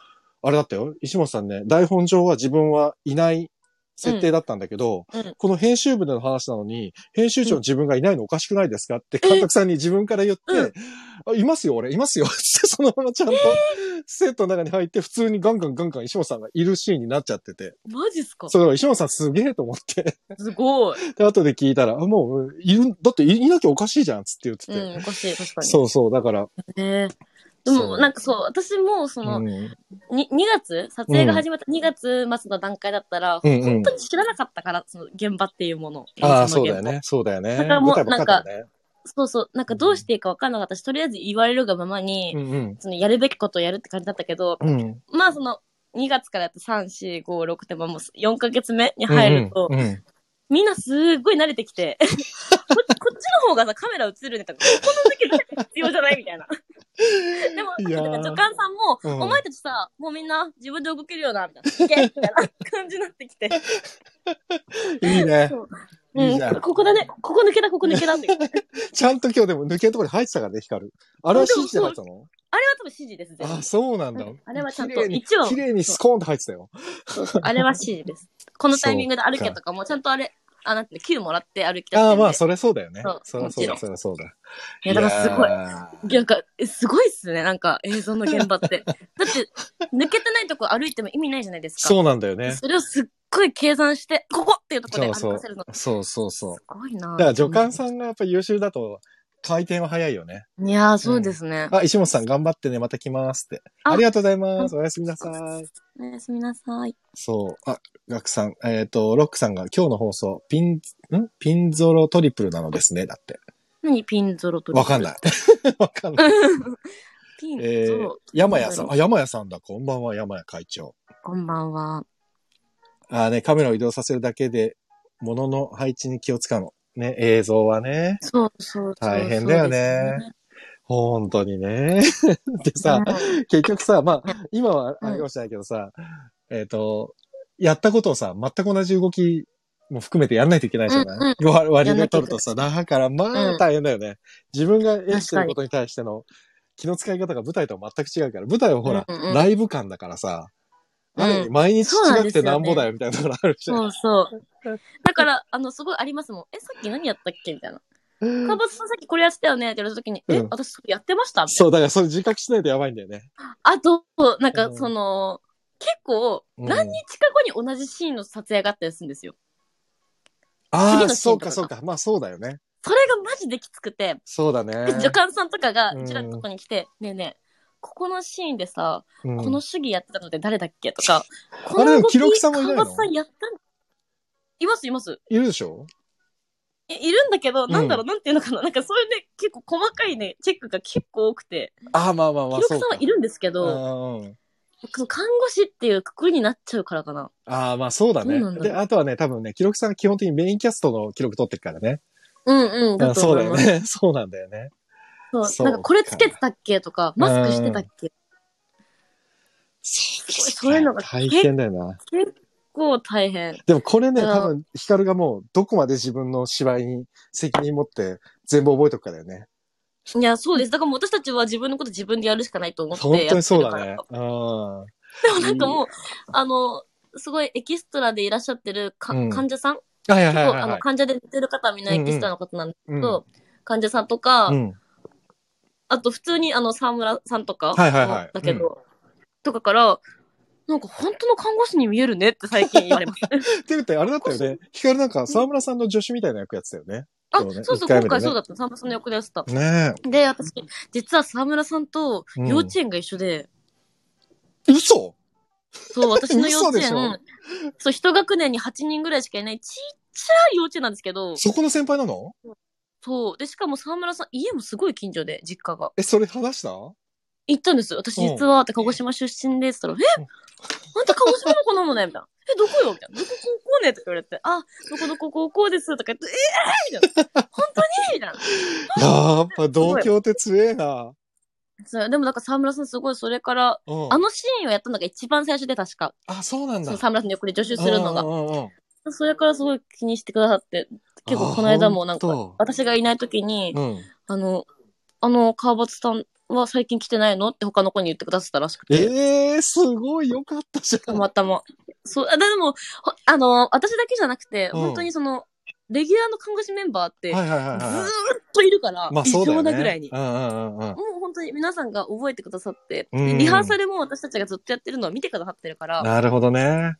あれだったよ。石本さんね、台本上は自分はいない設定だったんだけど、うん。うんこの編集部での話なのに、編集長の自分がいないのおかしくないですか？って監督さんに自分から言って、うんあいますよ、俺、いますよ。そのままちゃんとセットの中に入って、普通にガンガンガンガン石本さんがいるシーンになっちゃってて。マジっすか？そう、石本さんすげえと思って。すごい。で、後で聞いたら、あもう、いる、だっていいなきゃおかしいじゃん、つって言ってて。うん、おかしい、確かに。そうそう、だから、へえでも、なんかそう、私も、その、うんに2月？撮影が始まった2月末の段階だったら、うんうん本当に知らなかったから、その現場っていうもの。ああ、そうだよね。そうだよね。だからもう舞台ばっか。そうそう。なんかどうしていいか分かんなかったし、とりあえず言われるがままに、うんうん。そのやるべきことをやるって感じだったけど、うん。まあその、2月からやって3、4、5、6ってまあもう4ヶ月目に入ると、うんうんみんなすっごい慣れてきて、こ こっちの方がさ、カメラ映るねとか、ここの時だけ必要じゃないみたいな。でも、なんか助監さんも、うんお前たちさ、もうみんな自分で動けるよな、みたいな。いけみたいな感じになってきて。いいね。いいじゃん。うん、ここだね、ここ抜けた、ここ抜けた ちゃんと今日でも抜けのところに入ってたからね、光。る。あれは指示で入ってたの？多分指示です、あ、そうなんだ。うん。あれはちゃんと一応。綺麗にスコーンって入ってたよ。あれは指示です。このタイミングで歩けとかも、ちゃんとあれ、あ、なんていうの、Q もらって歩き出してああ。まあ、それそうだよねそう。そりゃそうだ、そりゃそうだ。いや、だからすごい。やなんか、えすごいっすね、なんか映像の現場って。だって、抜けてないとこ歩いても意味ないじゃないですか。そうなんだよね。それをすっごい計算して、ここっていうところでそうそう歩かせるの。。そうそうそう。すごいなだから助監さんがやっぱ優秀だと、回転は早いよね。いやー、そうですね。あ、石本さん頑張ってね、また来ますって。あありがとうございます。おやすみなさい。おやすみなさい。そう。あ、ガクさん、えっ、と、ロックさんが今日の放送、ピン、ん？ピンゾロトリプルなのですね。だって。何？ピンゾロと。わかんない。わかんない。ピンえーゾロ。、山谷さん。あ、山谷さんだ。こんばんは、山谷会長。こんばんは。あね、カメラを移動させるだけで、物の配置に気を使うの。ね、映像はね。そうそう。大変だよね。本当にね。でさ、結局さ、まあ、今はありかもしれないけどさ、えっ、と、やったことをさ、全く同じ動きも含めてやんないといけないじゃない、割割りが取るとさ、だからまあうん。大変だよね。自分がやしてることに対しての気の使い方が舞台とは全く違うから、舞台はほら、うんうんうん。ライブ感だからさ、毎日違くてなんぼだよみたいなところあるじゃん。そうそう。だから、あの、すごいありますもん。え、さっき何やったっけみたいな。かばつさんさっきこれやってたよねって言われた時に、えうん、私それやってましたみたいそう、だからそれ自覚しないとやばいんだよね。なあと、なんかうんその、結構、うん何日か後に同じシーンの撮影があったりするんですよ。ああ、次のシーそうかそうか。まあそうだよね。それがマジできつくて、そうだね。助監さんとかがうんうちらのとこに来て、ねえねえ、ここのシーンでさ、うんこの主義やってたのって誰だっけとか、こ あれでも動き記録さんもいないの？川端さんやったん？いますいます。いるでしょ？えいるんだけど、んなんだろう、なんていうのかな？なんかそういうね、結構細かいね、チェックが結構多くて、ああ、まあまあまあ、記録さんはいるんですけど、看護師っていうくくりになっちゃうからかな。ああ、まあそうだねで、あとはね、多分ね、記録さん基本的にメインキャストの記録取ってるからね。うんうん、そうだよ。ね。そうなんだよね。そうなんかこれつけてたっけとか、マスクしてたっけ？そういうのが大変だよな。結構大変。でもこれね、うん多分、ヒカルがもう、どこまで自分の芝居に責任持って全部覚えとくからだよね。いや、そうです。だからもう私たちは自分のこと自分でやるしかないと思って本当にやってそうだねるから。。うん。でもなんかもう、あの、すごいエキストラでいらっしゃってるか、うん患者さん？はいはいはいはい。あの、患者で寝てる方はみんなエキストラの方なんですうんけど、患者さんとか、うん。あと普通にあの、沢村さんとか、はいはいはいだけど、とかから、なんか本当の看護師に見えるねって最近言われます。って言って、あれだったよね。ヒカルなんか、沢村さんの助手みたいな役やってたよね。あ、そうねそう今回そうだった。沢村さんの横でやってた。ねで、私、実は沢村さんと幼稚園が一緒で、え。嘘？そう、私の 幼稚園、そう、一学年に8人ぐらいしかいないちっちゃい幼稚園なんですけど、そこの先輩なの？そう。で、しかも沢村さん、家もすごい近所で、実家が。え、それ話した？行ったんです。私実は、って鹿児島出身で、って言ったら、え？あんた鹿児島の子なのねみたいな。え、どこ？よみたいな。どこ高校ね？って言われて、あ、どこどこ高校です。とか言って、えー？みたいな。本当に？みたいな。やっぱ同郷って強えな。そうでもなんか沢村さんすごいそれから、うんあのシーンをやったのが一番最初で確か。あ、そうなんだ。沢村さんの横で助手するのが。それからすごい気にしてくださって、結構この間もなんか私がいない時に、うん。あの、あの、川端さんは最近来てないのって他の子に言ってくださったらしくて。ええー、すごいよかったじゃたん。またま。そう、あでも、ほあの、私だけじゃなくて、うん本当にその、レギュラーの看護師メンバーって、ずーっはい。といるから、異まあそうだよね。常なぐらいに。うんうんうんうん。もう本当に皆さんが覚えてくださって、うんリハーサルも私たちがずっとやってるのを見てくださってるから、なるほどね。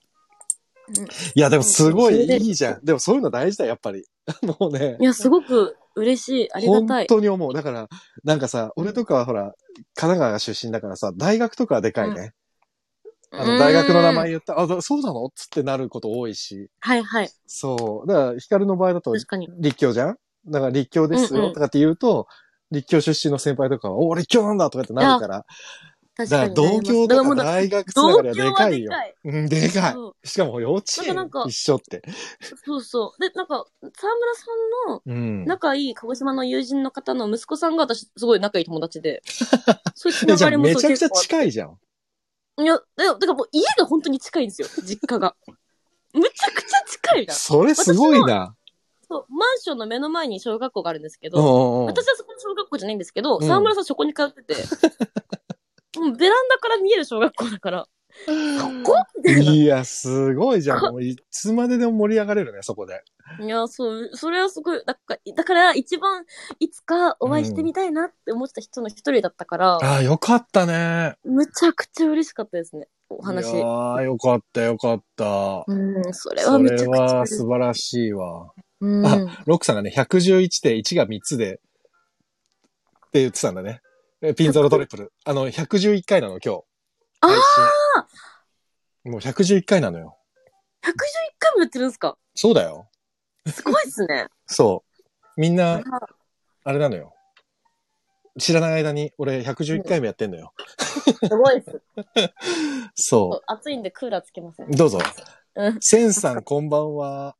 うんいや、でもすごいいいじゃん。でもそういうの大事だ、やっぱり。もうねい。や、すごく嬉しい。ありが本たい。当に思う。だから、なんかさ、俺とかはほら、神奈川が出身だからさ、大学とかはでかいね。あの、大学の名前うん。言ったら、あ、だそうなの？つってなること多いし。はいはい。そう。だから、ヒカルの場合だと。立教じゃん？だから立教ですうんうんよとかって言うと、立教出身の先輩とかは、お立教なんだとかってなるから。確だかからに。同郷とか大学つながりはでかいよ。同郷はでかいうん、でかい。しかも幼稚園一緒って。そうそう。で、なんか、沢村さんのうん。仲いい鹿児島の友人の方の息子さんが私、すごい仲いい友達で。そういうつながりもそうめちゃくちゃ近いじゃん。いや、でだからもう家が本当に近いんですよ、実家が。むちゃくちゃ近いな。それすごいな。そう、マンションの目の前に小学校があるんですけど。私はそこの小学校じゃないんですけど、うん沢村さんそこに通ってて、もうベランダから見える小学校だから、そこ？みたいな。いや、すごいじゃん。もういつまででも盛り上がれるね、そこで。いや、そう、それはすごい、だから、だから一番いつかお会いしてみたいなって思ってた人の一人だったから、ああ、よかったね。むちゃくちゃ嬉しかったですね、おい話。やーよかった、よかった。うん、それはめちゃくちゃは嬉しい。素晴らしいわ。うん。あロックさんがね、111で1が3つで、言ってたんだね。えピンゾロトリプル。あの、111回なの、今日。あー配信もう111回なのよ。111回もやってるんですか？そうだよ。すごいっすね。そう。みんなあ、あれなのよ。知らない間に、俺111回もやってんのよ。すごいっす。そ暑いんでクーラーつけますねう。。どうぞ。うん。センさん、こんばんは。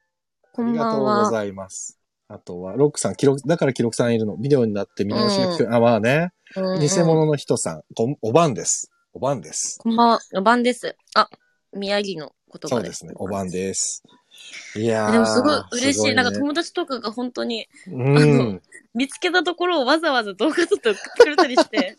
こんありがとうごばんは。ざいます。あとは、ロックさん、記録、だから記録さんいるの。ビデオになって見直しが聞く。あ、まあね。うんうん偽物の人さん、おばんです。おばんです。こんばんは。おばんです。あ、宮城の言葉です。そうですね。おばんです。いやー。でもすごい嬉しい。ねなんか友達とかが本当にうん。見つけたところをわざわざ動画撮って送ってくれたりして。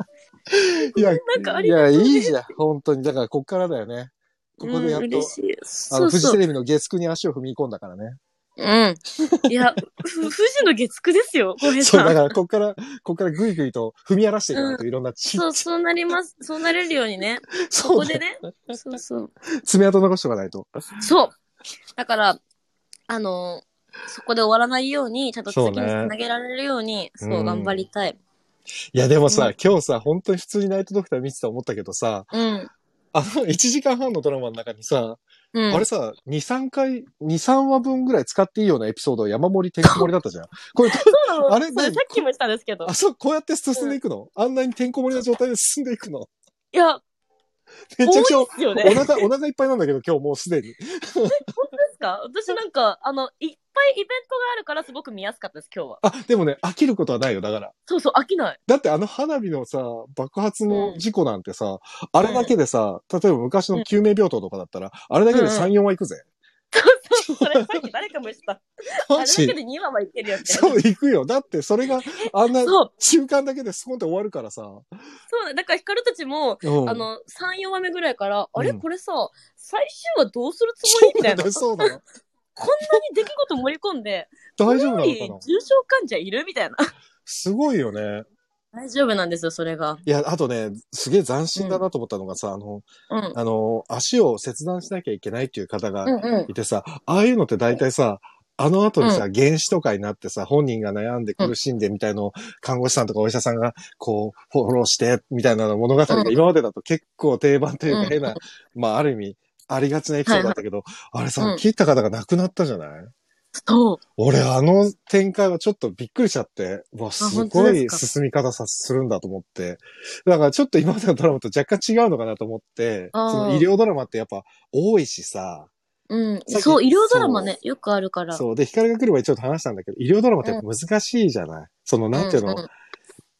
いや、なんかあいや、りがとうねいいじゃん。本当に。だから、こっからだよね。ここでやっとうん嬉、しい。あの。フジテレビの月9に足を踏み込んだからね。うん。いや、ふ富士の月9ですよ、小平そう、さん。だから、こっから、こっからぐいぐいと踏み荒らしていかないといろんなち、そう、そうなります。そうなれるようにね。そここ。でね。そうそう。爪痕残しとかないと。そう。だから、あの、そこで終わらないように、ちゃんと次につなげられるように、そう,、うん頑張りたい。いや、でもさ、うん今日さ、本当に普通にナイトドクター見てた思ったけどさ、うん。あの、1時間半のドラマの中にさ、うん。あれさ、2、3回、2、3話分ぐらい使っていいようなエピソード山盛りてんこ盛りだったじゃん。これ、そうなのあれ何それさっきも言ったんですけどあ、。そう、こうやって進んでいくの、あんなにてんこ盛りな状態で進んでいくの？いや、めちゃくちゃ、ね。お腹、お腹いっぱいなんだけど、今日もうすでに。ですか？私なんか、あの、いっぱいイベントがあるからすごく見やすかったです、今日は。あ、でもね、飽きることはないよ、だから。そうそう、飽きない。だってあの花火のさ、爆発の事故なんてさ、あれだけでさ、例えば昔の救命病棟とかだったら、あれだけで3、4話行くぜ。それさっき誰かも言ってた。あれだけで2話はいけるよって。そう、行くよ。だってそれがあんなそう、中間だけでスコンって終わるからさ。そうね。だからヒカルたちも、うんあ、の、3、4話目ぐらいから、あれうんこれさ、最終話どうするつもりみたいな。こんそうだよ。なに出来事盛り込んで、大丈夫なの重かな？症患者いるみたいな。すごいよね。大丈夫なんですよ、それが。いや、あとね、すげえ斬新だなと思ったのがさ、あの、うん。あの、足を切断しなきゃいけないっていう方がうんうん。いてさ、ああいうのって大体さ、あの後にさ、原子とかになってさ、本人が悩んで苦しんでみたいのを、看護師さんとかお医者さんが、こう、フォローして、みたいなの物語がうん。今までだと結構定番といううん。か変な、まあある意味、ありがちなエピソードだったけど、あれさうん、切った方が亡くなったじゃない？そう。俺あの展開はちょっとびっくりしちゃって、うわ、すごい進み方さ、するんだと思って。だからちょっと今までのドラマと若干違うのかなと思って、その医療ドラマってやっぱ多いしさ、うん。そう、医療ドラマね、よくあるから。そう。で、光が来る前にちょっと話したんだけど、医療ドラマってやっぱ難しいじゃない、その、なんていうの、んん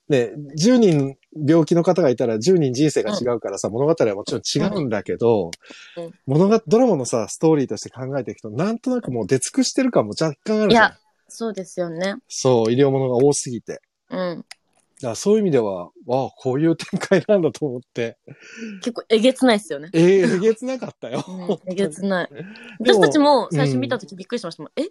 ね、10人病気の方がいたら10人人生が違うからさ、物語はもちろん違うんだけど、うん物語、ドラマのさ、ストーリーとして考えていくと、なんとなくもう出尽くしてる感も若干あるじゃんいや。、そうですよね。そう、医療ものが多すぎて。うん。だからそういう意味では、わあ、こういう展開なんだと思って、結構えげつないですよね。えええげつなかったよ。うん、えげつない。私たちも最初見たときびっくりしましたもん。え？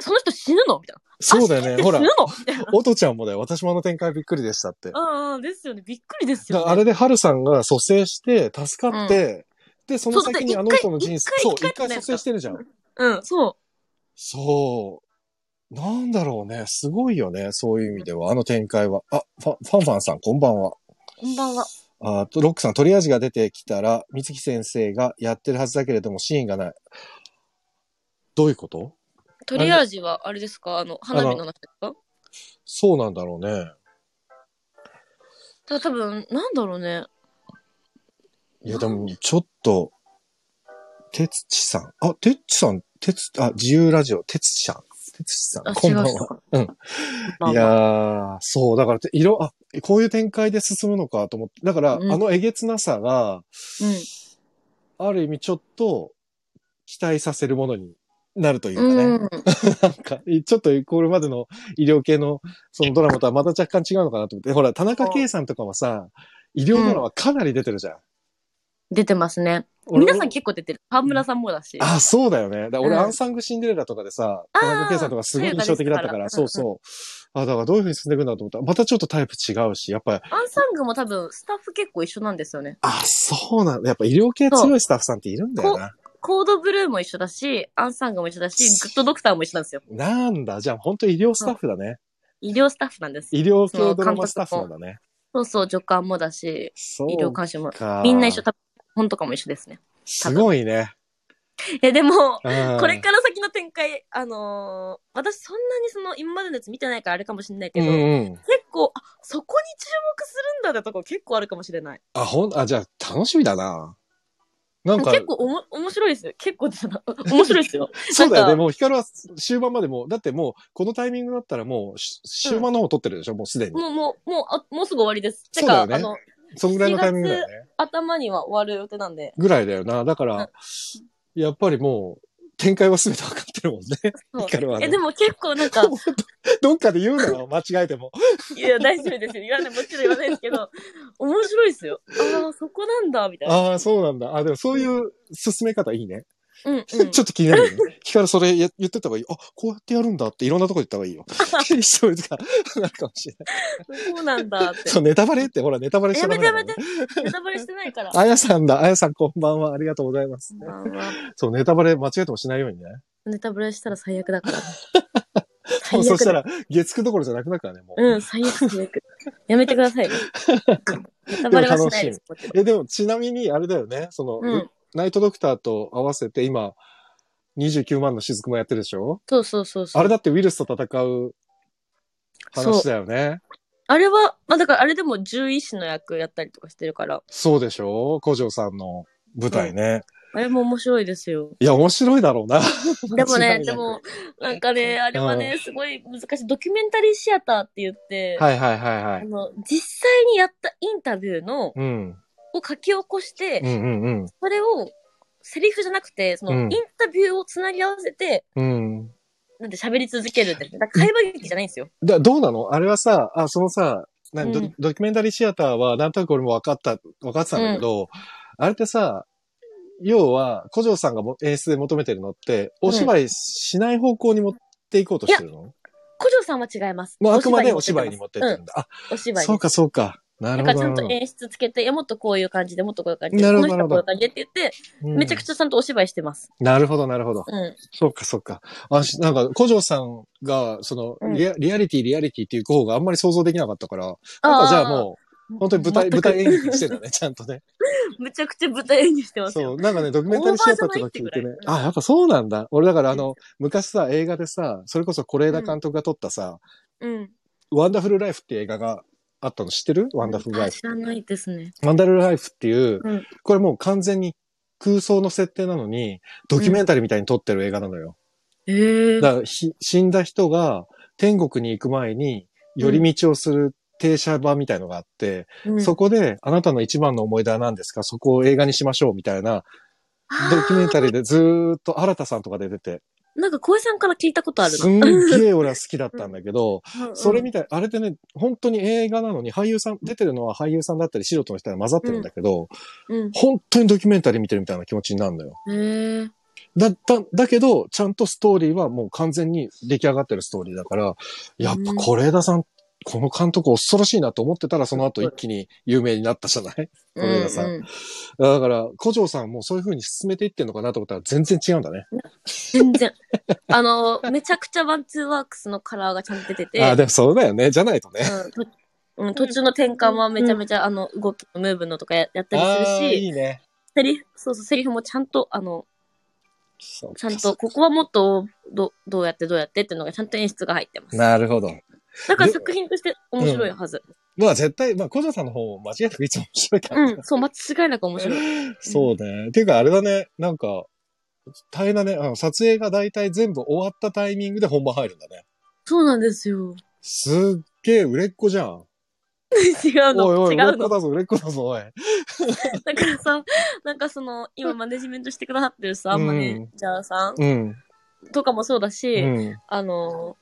その人死ぬの？みたいな。そうだよね。ほら死ぬ、の？みたいな。おとちゃんもだよ。私もあの展開びっくりでしたって。ああ、ですよね。びっくりですよ、ね。あれでハルさんが蘇生して、助かって、で、その先にあの人の人生、そう、一回蘇生してるじゃん。うん、そそう。なんだろうね。すごいよね。そういう意味では。あの展開は。あ、ファファンファンさん、こんばんは。う。こんばんは。あと、ロックさん、トリアージが出てきたら、三月先生がやってるはずだけれども、シーンがない。どういうこと？トリアージは、あれですか？あの、花火の中ですか？そうなんだろうね。ただ多分、なんだろうね。いや、でも、ちょっと、てつちさん。あ、てつちさん、てつ、あ、自由ラジオ、てつちさん。てつちさん、あ、こんばんは。違うんまあまあいやー、そう、だから、色、あ、こういう展開で進むのかと思って、だから、うんあのえげつなさが、ある意味ちょっと、期待させるものになるというかね。うん。うん。なんか、ちょっとこれまでの医療系のそのドラマとはまた若干違うのかなと思って、ほら、田中圭さんとかはさ、医療ドラマかなり出てるじゃん。出てますね。俺皆さん結構出てる。河村さんもだし。あ、そうだよね。だ俺、うんアンサングシンデレラとかでさ、田中圭さんとかすごい印象的だったから、そうかそう。あ、だからどういう風に進んでいくんだと思ったら、またちょっとタイプ違うし、やっぱり、アンサングも多分、スタッフ結構一緒なんですよね。あ、そうなんだ。やっぱ医療系強いスタッフさんっているんだよな。コードブルーも一緒だし、アンサングも一緒だし、グッドドクターも一緒なんですよ。なんだ。じゃあ本当医療スタッフだね。医療スタッフなんです。医療系ドラマスタッフなんだね。そうそう、助監もだし、医療監視も。か。みんな一緒、本とかも一緒ですね。すごいね。え、でも、うんこれから先の展開、あのー私そんなにその今までのやつ見てないからあれかもしれないけど、うんうん。結構、あ、そこに注目するんだってとこ結構あるかもしれない。あ、ほん、あ、じゃあ楽しみだな。なんか、結構おも面白いですよ。結構。面白いですよ。そうだよね。もうヒカルは終盤までもう、だってもう、このタイミングだったらもう、し終盤の方撮ってるでしょ、もうすでに。もう、もう、もう、あもうすぐ終わりです。てか、そうだよねあの、そんぐらいのタイミングだよね。頭には終わる予定なんで。ぐらいだよな。だから、やっぱりもう、展開は全て分かってるもんね。ヒカルはねえ、でも結構なんか、どっかで言うなよ、間違えても。いや、大丈夫ですよ。言わない、もちろん言わないですけど、面白いですよ。ああ、そこなんだ、みたいな。ああ、そうなんだ。あ、でもそういう進め方いいね。うん、うん。ちょっと気になるよね。ヒカルそれや言ってた方がいい。あ、こうやってやるんだっていろんなとこで言った方がいいよ。そういうか、なるかもしれない。そうなんだって。そう、ネタバレって、ほら、ネタバレしちゃダメだからねやめてやめて。ネタバレしてないから。あやさんだ。あやさんこんばんは。ありがとうございます。そう、ネタバレ間違えてもしないようにね。ネタバレしたら最悪だから。も。うそしたら、月9どころじゃなくなるからね、もう。うん、最悪最悪。やめてくださいね。ネタバレはしないです。え、でも、ちなみに、あれだよね。その、うんナイトドクターと合わせて今、29万の雫もやってるでしょ？そうそうそうそう。あれだってウイルスと戦う話だよね。あれは、まあだからあれでも獣医師の役やったりとかしてるから、そうでしょ？古城さんの舞台ね。あれも面白いですよ。いや、面白いだろうな。でもね、でも、なんかね、あれはね、すごい難しい。ドキュメンタリーシアターって言って、はいはいはいはい。あの、実際にやったインタビューの、うん。を書き起こして、うんうんうん。それを、セリフじゃなくて、その、うんインタビューをつなぎ合わせて、うん。なんで喋り続けるって。だから会話劇じゃないんですよ。だどうなの？あれはさ、あ、そのさ、何ドうんドキュメンタリーシアターは、なんとなく俺も分かった、分かってたんだけど、あれってさ、要は、古城さんがも演出で求めてるのって、お芝居しない方向に持っていこうとしてるの、古城さんは違います。もうあくまでお芝居に持ってってるんだ。あ、お芝居そうかそうか。なるほど。だからちゃんと演出つけて、いや、もっとこういう感じで、もっとこういう感じで、この人はこういう感じでって言って、うんめちゃくちゃちゃんとお芝居してます。なるほど、なるほど。うん。そうか、そうか。あ、しなんか、古城さんが、その、うんリア、リアリティ、リアリティっていう方があんまり想像できなかったから、なんかじゃあもう、本当に舞台、舞台演劇してんだね、ちゃんとね。めちゃくちゃ舞台演技してますよ。そう、なんかね、ドキュメンタリーシアターとか聞いてね。あ、やっぱそうなんだ。俺だからあの、昔さ、映画でさ、それこそ是枝監督が撮ったさ、うん。ワンダフルライフって映画があったの知ってる？ワンダフルライフあ知。らないですね。ワンダフルライフっていう、うんこれもう完全に空想の設定なのに、ドキュメンタリーみたいに撮ってる映画なのよ。へえ。だからひ死んだ人が天国に行く前に寄り道をする停車場みたいのがあって、うん。そこであなたの一番の思い出は何ですか？そこを映画にしましょうみたいなドキュメンタリーでずーっと新田さんとかで出てて、なんか小江さんから聞いたことあるすんげえ俺は好きだったんだけど、な。それみたい、あれでね、本当に映画なのに俳優さん、出てるのは俳優さんだったり素人の人が混ざってるんだけど、うん。本当にドキュメンタリー見てるみたいな気持ちになるのよ。だった、だけど、ちゃんとストーリーはもう完全に出来上がってるストーリーだから、やっぱ是枝さん、この監督恐ろしいなと思ってたら、その後一気に有名になったじゃない？是枝さん。うんうんだから、古城さんもそういう風に進めていってんのかなと思ったら全然違うんだね。全然。あの、めちゃくちゃワンツーワークスのカラーがちゃんと出てて、ああ、でもそうだよね。じゃないとね。うんとうん、途中の転換はめちゃめちゃ、あの、動きのムーブのとかややったりするし、いいね。セリフ、そうそう、セリフもちゃんと、あの、ちゃんと、ここはもっとど、どうやってどうやってっていうのがちゃんと演出が入ってます。なるほど。だから作品として面白いはず。まあ絶対、まあ、古城さんの方間違いなくいつも面白いから。うん、そう、間違いなく面白い。そうね。っていうか、あれだね。なんか、大変だね。あの撮影が大体全部終わったタイミングで本番入るんだね。そうなんですよ。すっげえ売れっ子じゃん。違うの、おいおい、違うの。売れっ子だぞ、売れっ子だぞ、おい。だからさ、なんかその、今マネジメントしてくださってるさ、うんマネージャーさんうん。とかもそうだし、うん。あの、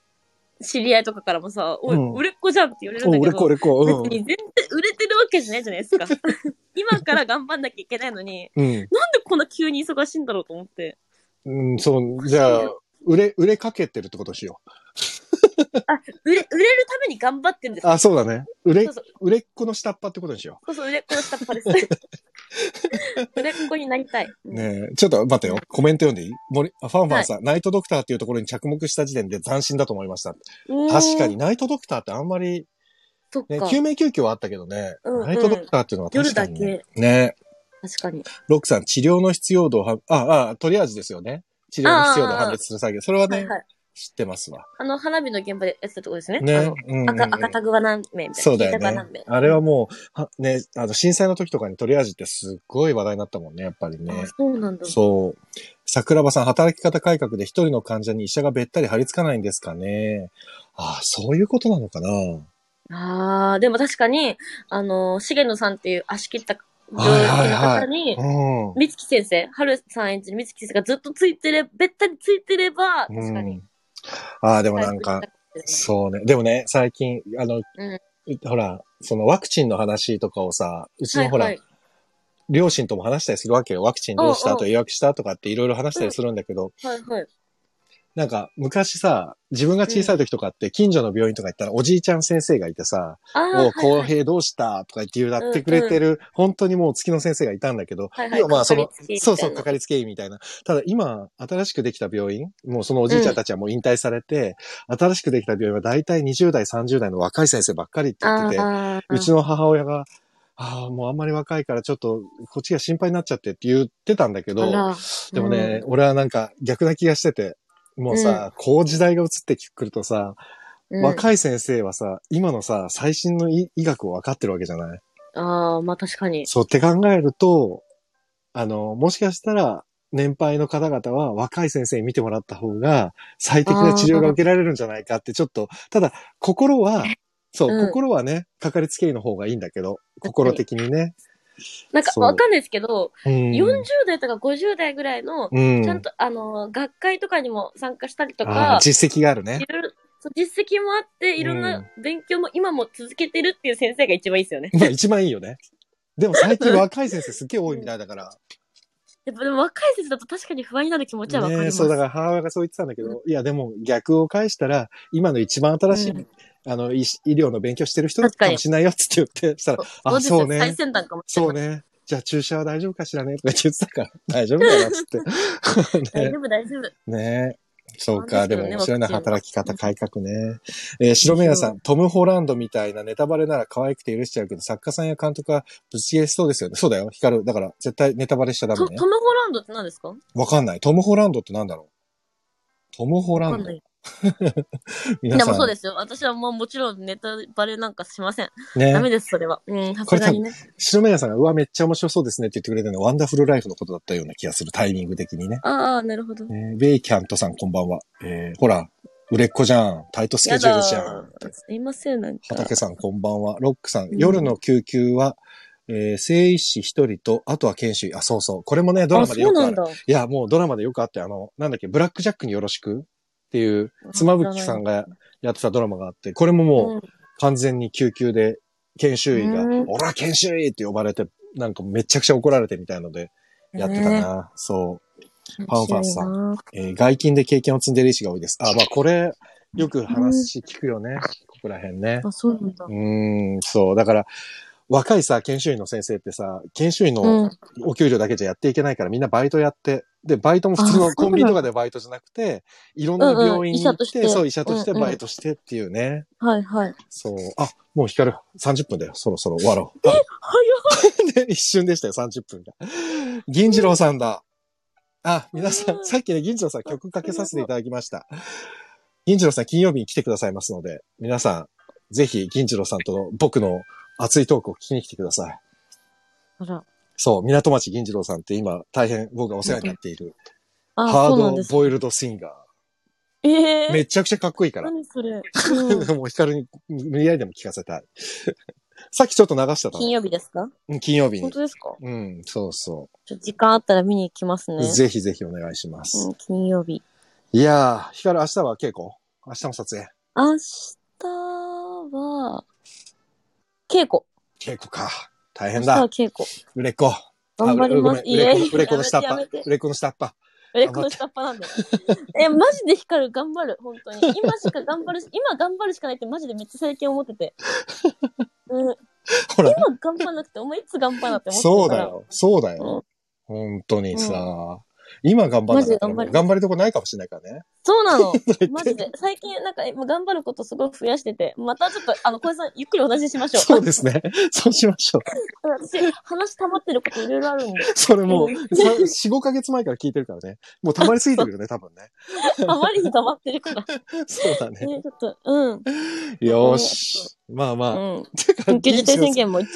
知り合いとかからもさ、おい、うん売れっ子じゃんって言われるんだけど、れっ子。う。に全然売れてるわけじゃないじゃないですか。今から頑張んなきゃいけないのに、うん。なんでこんな急に忙しいんだろうと思って。うん、そう、じゃあ、売れ、売れかけてるってことしよあ、売れ、売れるために頑張ってるんですう。あ、そうだね。売れそう、そう、売れっ子の下っ端ってことにしよそうそう、売れっ子の下っ端です。売れになりたい。うんねえ、ちょっと待ってよ。コメント読んでいい？森あファンファンさん、ナイトドクターっていうところに着目した時点で斬新だと思いました。うん確かに、。ナイトドクターってあんまり、ね。救命救急はあったけどね、うんうんナイトドクターっていうのは確かに、夜ね。ね確かに。ロックさん、治療の必要度をは、あ、あ、トリアージですよね。治療の必要度を判別する作業。それはね、はいはい。知ってますわ。あの、花火の現場でやってたとこですね。あねの。うんうんうん赤、赤タグは何名みたいな。そうだよタグは何名。あれはもう、はね、あの、震災の時とかにトリアージってすっごい話題になったもんね、やっぱりねあ。そうなんだ。そう。桜庭さん、働き方改革で一人の患者に医者がべったり張り付かないんですかね。ああ、そういうことなのかな。ああ、でも確かに、あの、重野さんっていう足切った病方に、うん。美月先生、春さん演じる美月先生がずっとついてれ、べったりついてれば、確かにうん。ああ、でもなんか、そうね。でもね、最近、あの、うん。ほら、そのワクチンの話とかをさ、うちのほら、はい。はい両親とも話したりするわけよ。ワクチンどうした？うんう。ん後予約した？とかっていろいろ話したりするんだけど、はいはい。なんか昔さ、自分が小さい時とかって近所の病院とか行ったらおじいちゃん先生がいてさ、ああ、おう、はい公はい平どうした？とか言って言ってくれてる、本当にもう月の先生がいたんだけど、はいはい今まあそのそうそう、かかりつけ医みたいな。ただ今、新しくできた病院、もうそのおじいちゃんたちはもう引退されて、新しくできた病院は大体20代、30代の若い先生ばっかりって言ってて、うちの母親が、ああ、もうあんまり若いからちょっと、こっちが心配になっちゃってって言ってたんだけど、でもね、俺はなんか逆な気がしてて、もうさ、こう時代が移ってくるとさ、うん。若い先生はさ、今のさ、最新の医医学を分かってるわけじゃない？ああ、まあ確かに。そうって考えると、あの、もしかしたら、年配の方々は若い先生に見てもらった方が最適な治療が受けられるんじゃないかってちょっと、ただ心は、そう、うん。心はね、かかりつけ医の方がいいんだけど、心的にね。なんかわかんないですけど、うん。40代とか50代ぐらいの、うん。ちゃんと、あの、学会とかにも参加したりとあかー、実績があるね実績もあって、いろんな勉強も今も続けてるっていう先生が一番いいですよね。まあ一番いいよね。でも最近若い先生すっげえ多いみたいだから。やっぱでも若い先生だと確かに不安になる気持ちはわかります。ねそう、だから母親がそう言ってたんだけど、いやでも逆を返したら、今の一番新しい、うんあの、医医療の勉強してる人確かもしれないよって言って、したら、あ、そうね最先端かもしれない。そうね。じゃあ注射は大丈夫かしらねとか言ってたから、大丈夫だよっつって。ね大丈夫、大丈夫。ねそうそか、うでも面白いな、働き方改革ね。えー白目屋さん、トム・ホランドみたいなネタバレなら可愛くて許しちゃうけど、作家さんや監督はぶつ切れしそうですよね。そうだよ、ヒカル。だから、絶対ネタバレしちゃダメねトト。ム・ホランドって何ですか？わかんない。トム・ホランドってなんだろう？トム・ホランド。でもそうですよ。私はもうもちろんネタバレなんかしません。ねダメです、それは。うん、さすがにね。白目屋さんが、うわ、めっちゃ面白そうですねって言ってくれてるのは、ワンダフルライフのことだったような気がする、タイミング的にね。ああ、なるほど。えーベイキャントさん、こんばんは。えーほら、売れっ子じゃん。タイトスケやジュールじゃだん。すいません、なんか。畑さん、こんばんは。ロックさん、うん夜の救急は、えー、聖医師一人と、あとは研修医。あ、そうそう。これもね、ドラあ、マでよくある。そうなんだ。いや、もうドラマでよくあって、あの、なんだっけ、ブラックジャックによろしくっていう、妻夫木さんがやってたドラマがあって、これももううん完全に救急で、研修医が、うんオラ研修医って呼ばれて、なんかめちゃくちゃ怒られてみたいので、やってたな。そう。パンファンさんん。えー外勤で経験を積んでる医師が多いです。あ、まあこれ、よく話聞くよね。ここら辺ね。あ、そうなんだう。ーん、そう。だから、若いさ、研修医の先生ってさ、研修医うのん。お給料だけじゃやっていけないからみんなバイトやって、で、バイトも普通のコンビニとかでバイトじゃなくて、いろんな病院に行って、うんうん医者としてそう、医者としてうんうんバイトしてっていうね。はいはい。そう。あ、もう光る。30分だよ。そろそろ終わろう。あ早 ね一瞬でしたよ、30分が。銀次郎さんだ。あ、皆さん、さっきね、銀次郎さん曲かけさせていただきました。銀次郎さん金曜日に来てくださいますので、皆さん、ぜひ銀次郎さんとの僕の熱いトークを聞きに来てください。あら。そう、港町銀次郎さんって今大変僕がお世話になっている、あ、ハー。ドボイルドシンガえー。えめちゃくちゃかっこいいから。何それ。うんもう光に無理やりでも聞かせたい。さっきちょっと流したの金曜日ですか？うん金曜日に本。当ですか？うん、そうそちょっと時間あったら見に行きますう。ね。ぜひぜひお願いします。うん、金曜日。いやー、光明日は稽古？明日も撮影。明日は、稽古。稽古か。大変明日はだ。稽古。売れっ子。頑張ります。あ売れっ子売れっ子の下っ端。売れっ子の下っ端。売れっ子の下っ端なんだよ。え、マジで光る、頑張る、本当に。今しか頑張るし、今頑張るしかないってマジでめっちゃ最近思ってて。うん。ほら、今頑張んなくて、お前いつ頑張んなって思ってるから。そうだよ。そうだよ。本当にさ。今頑張らなかったらもうマジで頑張る頑張りどこないかもしれないからね。そうなの。マジで。最近、なんか、今頑張ることすごい増やしてて、またちょっと、あの、小江さん、ゆっくりお話ししましょう。そうですね。そうしましょう。私、話溜まってることいろいろあるんで。それもう、うんさ4、5ヶ月前から聞いてるからね。もう溜まりすぎてるよね、多分ね。あまりに溜まってるから。そうだね。ね、ちょっと、うん。よーし。まあまあ。うん。緊急事態宣言も一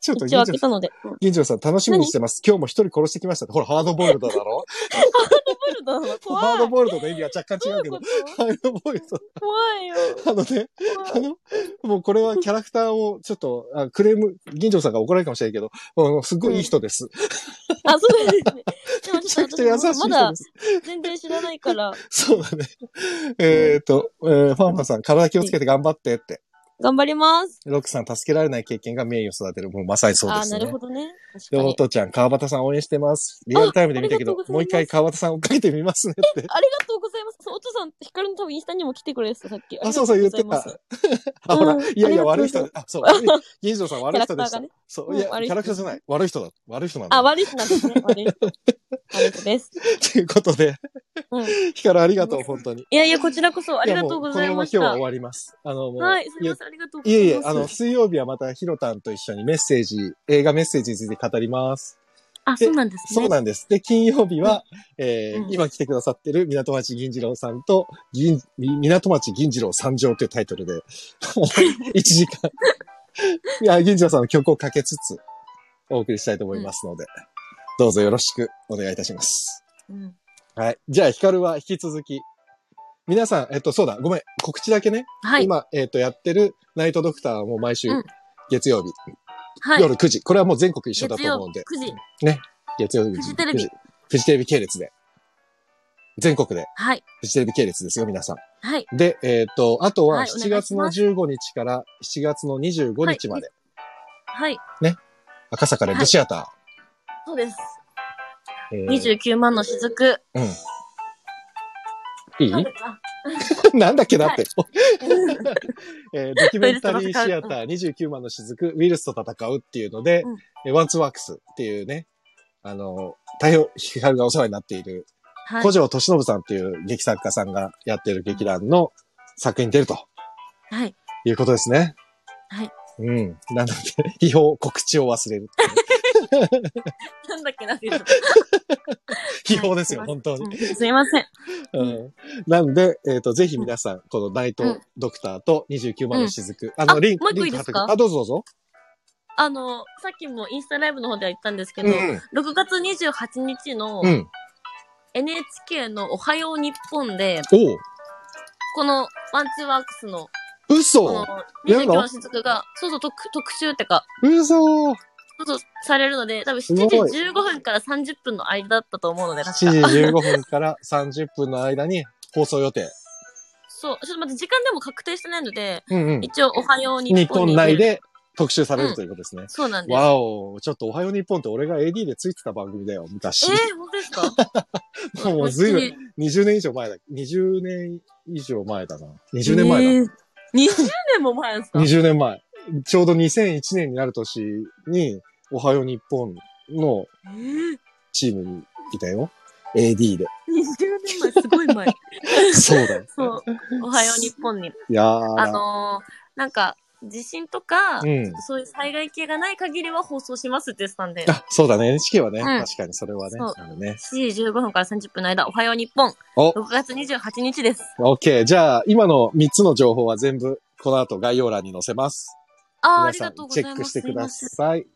ちょっと一応開けたので。うん銀城さん楽しみにしてます。今日も一人殺してきましたって。ほら、ハードボイルドだろボルドなの？怖い。ハードボイルドの意味は若干違うけどハードボイルド。怖いよ。あのね、あの、もうこれはキャラクターをちょっと、あクレーム、銀城さんが怒られるかもしれないけど、うんすっごいいい人です。あ、そうですね。でもめちゃくちゃ優しいちょっと私まだ。全然知らないから、そうだね。えっと、えーファンファンさん、体気をつけて頑張ってって。頑張ります。ロックさん、助けられない経験が名誉を育てる。もうまさにそうですねあーなるほ。どね。確で、おかに。とちゃん、川端さん応援してます。リアルタイムで見たけどもう一回川端さん追っかけてみますねって。ありがとうございます。お父さん、ヒカルの多分インスタにも来てくれてた、さっき。あ、そうそう言ってた。あ、ほら、うんいやいや、悪い人あ、そう、銀城さん悪い人でした。そう、いや、キャラクターじゃない。悪い人だ。悪い人なんだ。あ、悪い人なんですね。悪い人。悪い人です。ということで、うん。ヒカルありがとう、本当に。いやいや、こちらこそありがとうございました。今日は終わります。あの、もう。はい、すみません、ありがとうございえいえ、います。あの、水曜日はまたヒロタンと一緒にメッセージ、映画メッセージについて語ります。あ、そうなんですね。そうなんです。で、金曜日は、えーうん今来てくださってる港町銀次郎さんと、銀、み港町銀次郎参上というタイトルで、1時間、いや、銀次郎さんの曲をかけつつ、お送りしたいと思いますので、どうぞよろしくお願いいたします。うん。はい。じゃあ、ヒカルは引き続き、皆さん、えっと、そうだ、ごめん、告知だけね。はい。今、えっと、やってるナイトドクターも毎週うん、月曜日、はい。夜9時。これはもう全国一緒だと思うんで、9時。月曜日。フジテレビ9時。フジテレビ系列で。全国で、はい。フジテレビ系列ですよ、皆さん。はい。で、えっ、と、あとははい7月のお願いし15日から7月の25日まで、はい。赤坂レッドシアタそうです。ー。えー29万の雫。うん。いい？なんだっけなって。は えードキュメンタリーシアター29万の雫、ウイルスと戦うっていうので、うんえーワンツーワークスっていうね、あの、太陽光がお世話になっている、はい古。城敏信さんっていう劇作家さんがやっている劇団の作品に出るとはい。いうことですね。はい。うん。なので、秘宝告知を忘れる。なんだっけなって言うと秘宝ですよ、はい本当に。うんすいません。うん。なんで、えっ、と、ぜひ皆さん、このナイトドクターと29万の雫、あの、あリンク、リンク貼っあ、どうぞどうぞ。あの、さっきもインスタライブの方では言ったんですけど、うん。6月28日のうん。NHK のおはよう日本で、このワンツーワークスの、こ嘘のやるの？29の雫が、そうそう特、特集ってか、嘘そうそうされるので、多分7すごい時15分から30分の間だったと思うので、確か。7時15分から30分の間に放送予定。そう、ちょっと待って、時間でも確定してないので、うんうん。一応おはよう日日本に本内。で特集されるということですね。そうなんです。わお、ちょっとおはよう日本って俺が AD でついてた番組だよ、昔。えー、本当ですか？もうずいぶん、20年以上前だ。20年以上前だな。20年前だ。えー20年も前ですか？20年前。ちょうど2001年になる年に、おはよう日本のえーチームにいたよ。AD で。20年前、すごい前。そうだよ。そう。おはよう日本に。いやー。あのー、なんか、地震とか、うん。そういう災害系がない限りは放送しますって言ってたんで、あ、そうだね。NHK はね、うん確かにそれはね。そうあのね。7時15分から30分の間、おはよう日本、お、6月28日です。OK。じゃあ、今の3つの情報は全部、この後概要欄に載せます。ああ、ありがとうございます。チェックしてください。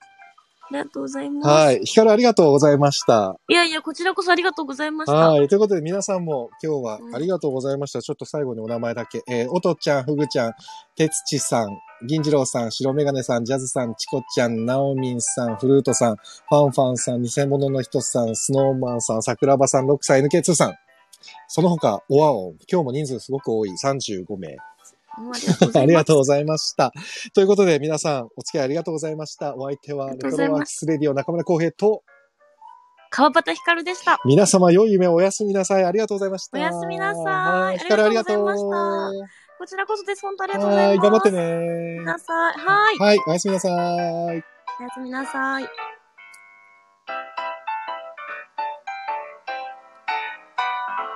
ありがとうございます。はい。ヒカルありがとうございました。いやいや、こちらこそありがとうございました。はい。ということで、皆さんも今日はうんありがとうございました。ちょっと最後にお名前だけ。えー、おとちゃん、ふぐちゃん、てつちさん、銀次郎さん、白メガネさん、ジャズさん、チコちゃん、ナオミンさん、フルートさん、ファンファンさん、偽物の人さん、スノーマンさん、桜庭さん、6歳 NK2 さん。その他、おわお、今日も人数すごく多い35名。うん ありがとうござあいました。ということで、皆さん、お付き合いありがとうございました。お相手は、あレトロワークスレディオ中村浩平と、川端ひかるでした。皆様良い夢をおやすみなさい。ありがとうございました。おやすみなさいはありがとうございました。こちらこそです。本当ありがとうございます。はーい、頑張ってねなさい。はい。はい、おやすみなさい。おやすみなさい。